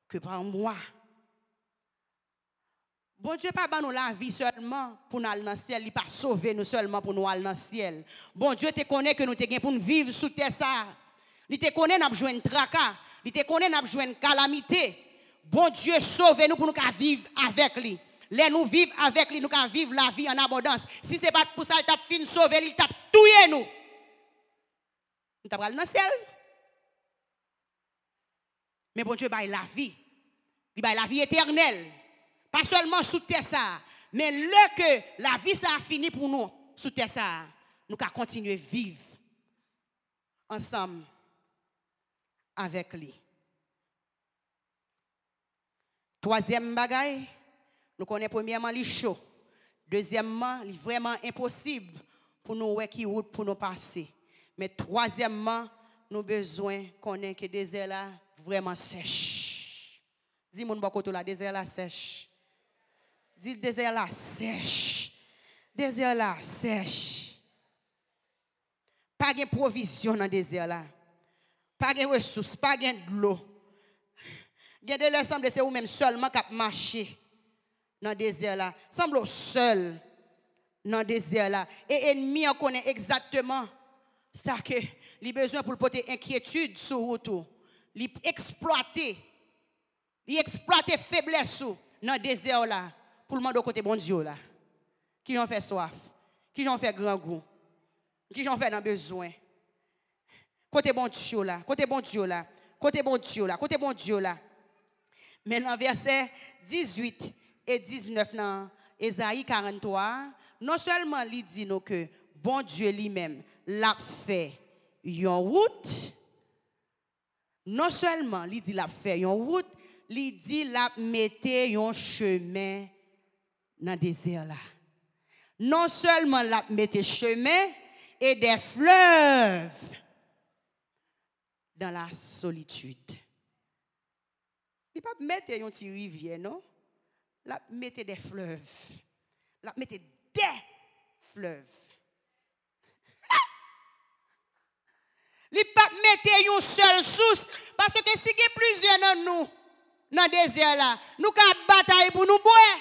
que par moi. Bon Dieu, pas nous la vie seulement pour nous aller dans le ciel, il pas sauver nous seulement pour nous aller dans le ciel. Bon Dieu te connaît que nous te pour nous vivre sous terre ça. Il te connaît n'a besoin de tracas, il te connaît n'a besoin de calamité. Bon Dieu sauve nous pour nous vivre avec lui. Les nous vivre avec lui, nous vivre la vie en abondance. Si ce n'est pas pour ça, il t'a fini sauver, il t'a tué nous. Nous t'a dans le ciel. Mais bon Dieu, il la vie. Il la vie éternelle. Pas seulement sous terre mais le que la vie ça a fini pour nous sous terre ça, nous allons continuer à vivre ensemble avec lui. Troisième bagaille, nous connaissons premièrement les chaud. Deuxièmement, il est vraiment impossible pour nous qui pour nous passer. Mais troisièmement, nous avons besoin qu'on ait que désert là vraiment sèche. Dis-moi, le désert là sèche. Dis désert là sèche. Désert là sèche. Pas de provision dans désert là. Pas de ressources, pas de l'eau. A des semble c'est vous même seulement qui marcher dans le désert là. Semble seul dans le désert là. Et l'ennemi en connaît exactement ça que il besoin pour porter inquiétude sur vous Il exploiter. Il exploiter faiblesse dans le désert là pour le monde côté bon Dieu là. Qui ont fait soif, qui ont fait grand goût, qui ont fait dans besoin. Côté bon Dieu là, côté bon Dieu là, côté bon Dieu là, côté bon Dieu là. Mais dans verset 18 et 19 dans Ésaïe 43, non seulement il dit que bon Dieu lui-même l'a fait une route, non seulement il dit l'a fait une route, il dit l'a metté un chemin dans le désert là. Non seulement la mettre chemin et des fleuves dans la solitude. Il pas mettre une petite rivière, non? La mettre des fleuves. La mettre des fleuves. Il pas mettre une seule source parce que si a plusieurs dans nous dans le désert là, nous avons bataille pour nous boire.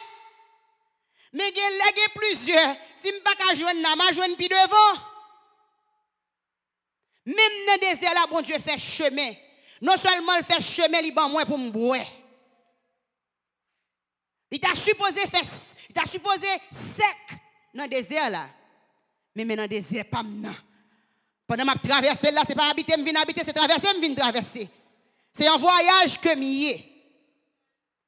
Mais il y a plusieurs. Si ne pas jouer, je vais jouer plus devant. Même dans le désert, là, bon Dieu fait chemin. Non seulement il fait chemin, il moins pour me. Il t'a supposé faire, il t'a supposé sec dans le désert là. Mais maintenant, le désert, pas maintenant. Pendant ma traversée là, ce n'est pas habiter, je viens habiter, c'est traverser, je viens traverser. C'est un voyage que je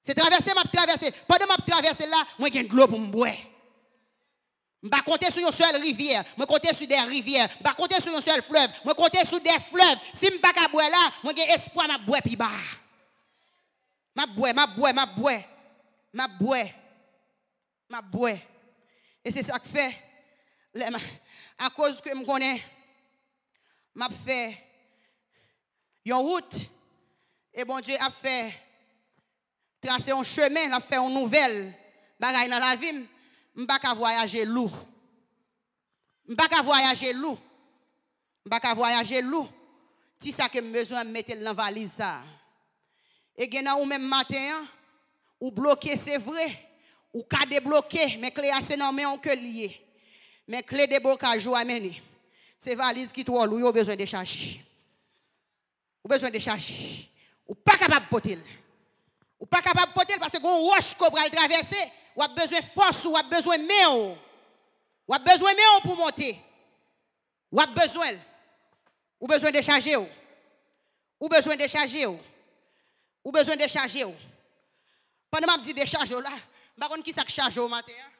c'est traverser ma traversée. Pendant ma traversée là, moi j'ai de l'eau pour me. Je ne compter sur une seule rivière, je compter sur des rivières, je ne compter sur un seul fleuve, je compter sur des fleuves. Si je ne pas boire là, moi j'ai espoir de boire plus bas. Ma boire, ma boire, ma boire. Ma boire. Ma boire. Et c'est ça que fait à cause que je connais m'a fait une route et bon Dieu a fait tracer un chemin, la faire une nouvelle bagaille dans la vie, Mba ka voyaje lou. Mba ka voyaje lou. Mba ka voyaje lou. Ti sa ke mbezwen metel nan valiz sa. E genan ou men maten, ou bloke se vre, ou ka debloke, men kle ase nan men anke liye. Men kle debokajou ameni. Se valiz ki tou alou, yo bezwen de chachi. Ou bezwen de chachi. Ou pa kapab potel. Ou pa kapab potel, parce kon wosh ko pral travesse, ou a besoin de force, ou a besoin de main. Ou a besoin de main pour monter. Ou a besoin. Ou besoin de charger. Ou besoin de charger. Ou besoin de charger. Pendant que je dis décharger là, je ne sais qui charge au matin. Hein.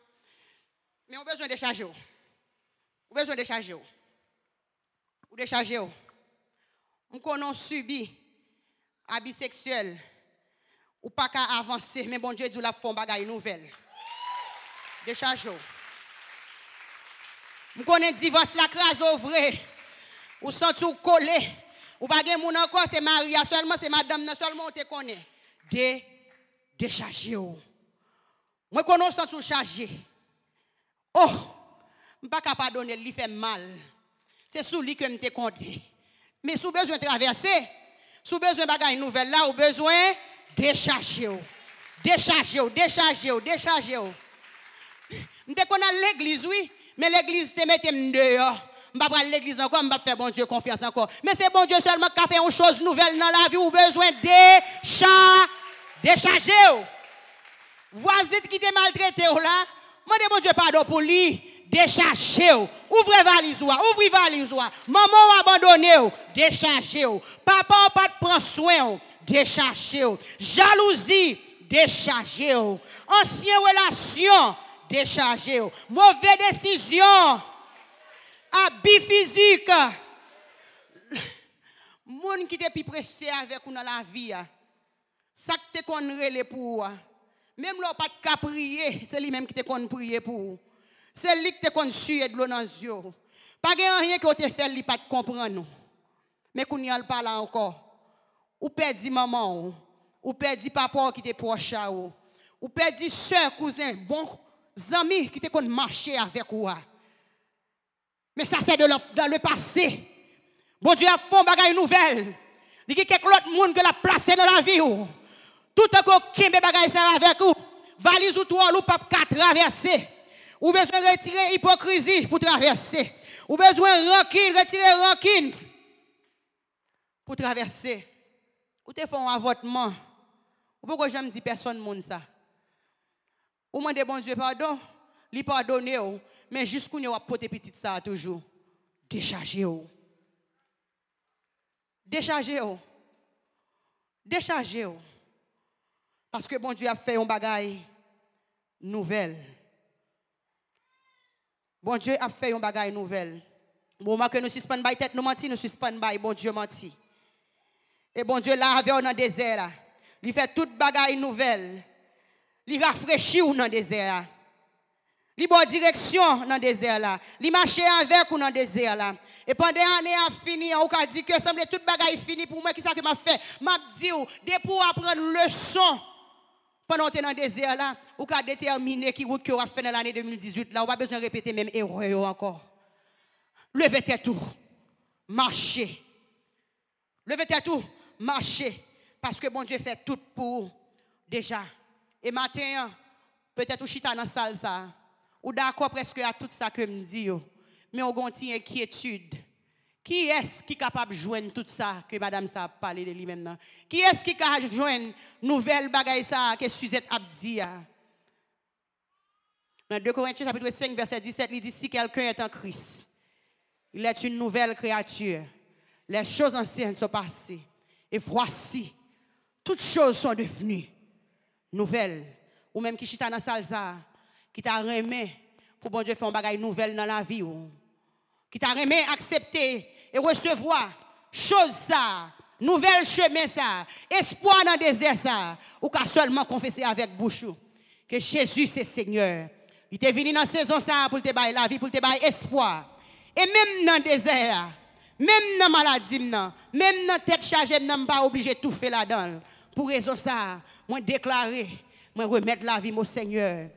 Mais on a besoin de charger. A besoin de charger. Ou de charger. On connaît subi abus sexuel ou pas qu'à avancer, mais bon Dieu dit la font bagaille nouvelle. Décharge. Je connais divorce la crase au vrai. Ou sens tout collé. Ou pas gen moun encore c'est Maria seulement c'est madame seulement on te connaît. Dé décharger. Moi connais chargé. Oh, je pas capable donner lui fait mal. C'est sous lui que me te compté. Mais sous besoin de traverser, sous besoin de bagaille nouvelle là ou besoin décharger. Décharger, décharger, décharger. Je connais l'église oui, mais l'église te mette dehors. Vais pas l'église encore, je ne vais pas faire bon Dieu confiance encore. Mais c'est bon Dieu seulement qui a fait une chose nouvelle dans la vie ou besoin de décharger. Voisin qui t'a maltraité là, moi bon Dieu pardon pour lui. Déchargez. Ouvrez valise ouvrez valise Maman abandonné, déchargez. Papa pas de prendre soin, déchargez. Jalousie, déchargez. Ancienne relation, déchargez. Mauvaise décision habit physique. Moun qui te plus pressé avec nous dans la vie, ça que te kon rele pour Même là pas de prier, c'est lui même qui te kon prier pour. C'est lui qui te kon suer de l'eau dans les yeux. Pas rien que te fait lui pas comprendre Mais qu'on y a pas là encore. Ou perdu maman ou perdu papa qui te proche ou perdu soeur, cousin, bon amis qui te kon marcher avec vous. Mais ça, c'est dans le passé. Bon Dieu a fait un bagage nouvelle. Il y a quelques autres monde que l'a placé dans la vie. Tout un coup, qui bagage ça avec vous. Valise ou toi, ou pas traverser. Ou besoin de retirer hypocrisie pour traverser. Ou besoin de retirer rancune pour traverser. Ou te font un avortement. Ou pourquoi j'aime dire personne monde ça? Ou demandez bon Dieu pardon, lui pardonner mais jusqu'où nous avons porté petit ça toujours? Déchargez-vous. Déchargez-vous. Déchargez-vous. Parce que bon Dieu a fait un bagaille nouvelle. Bon Dieu a fait un bagaille nouvelle. Moment que nous suspendons la tête, nous mentis, nous suspendons bon Dieu menti. Et bon Dieu là avec dans le désert. Il fait toute bagaille nouvelle. Il rafraîchit dans le désert. Li bon direction dans le désert là. Li marcher avec ou dans le désert. Et pendant l'année a fini, on a dit que semble toute bagaille fini pour moi qui ça que m'a fait? M'a dit de pour apprendre leçon pendant que dans le désert là, ou ka déterminer qui route que a fait dans l'année 2018 là, on pas besoin de répéter même erreur encore. Levez tête tout. Marcher. Levez tête tout, marcher parce que bon Dieu fait tout pour déjà. Et matin, peut-être ou chita dans la salle ou d'accord presque à tout ça que me dit, mais on une inquiétude. Qui est-ce qui est capable de joindre tout ça que madame ça a parlé de lui maintenant? Qui est-ce qui est capable de joindre nouvelle bagaille ça que Suzette a dit? Dans 2 Corinthiens chapitre 5 verset 17, il dit si quelqu'un est en Christ, il est une nouvelle créature. Les choses anciennes sont passées et voici toutes choses sont devenues nouvelles. Ou même qui chita dans la qui t'a remis pour bon Dieu faire un bagage nouvelle dans la vie. Qui t'a remis accepter et recevoir chose ça, nouvelle chemin ça, espoir dans le désert ça, ou qu'à seulement confesser avec bouche que Jésus c'est Seigneur. Il est venu dans la saison pour te bailler la vie, pour te bailler espoir. Et même dans le désert, même dans la maladie, même dans la tête chargée, je ne pas obligé de tout faire là-dedans. Pour raison ça, moi déclarer, moi remettre la vie au Seigneur.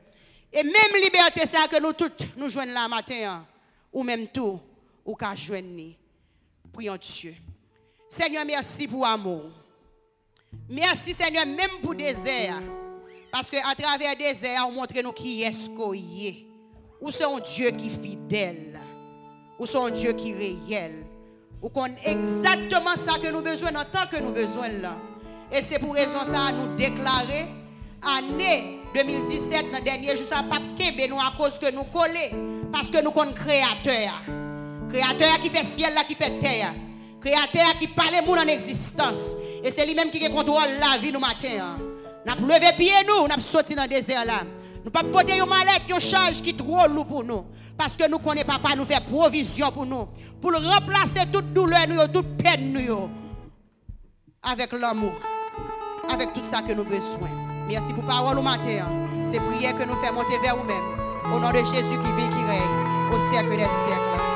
Et même liberté ça que nous toutes nous joignons là matin, hein. ou même tout, ou qu'à joindre. Prions Dieu. Seigneur, merci pour amour. Merci Seigneur, même pour désert. Parce qu'à travers le désert, on montre nous qui est-ce qu'on est. Ou Dieu qui est fidèle. Ou un Dieu qui est réel. Ou qu'on exactement ça que nous besoin le temps que nous besoin là. Et c'est pour raison ça nous déclarer année 2017 dans le dernier jour ça pas nous à cause que nous collons parce que nous sommes créateurs. Créateur qui fait ciel là qui fait terre. Créateur qui parle monde en existence. Et c'est lui-même qui contrôle la vie nous matin. Nous avons levé pied nous, nous avons sorti dans le désert là. Nous pas porter une mallette, une charge qui trop lourd pour nous. Parce que nous connaissons papa nous fait provision pour nous. Pour remplacer toute douleur, nous, toute peine nous. Avec l'amour. Avec tout ça que nous besoin. Merci pour parole au matin. C'est prière que nous faisons monter vers vous-même. Au nom de Jésus qui vit, qui règne au siècle des siècles.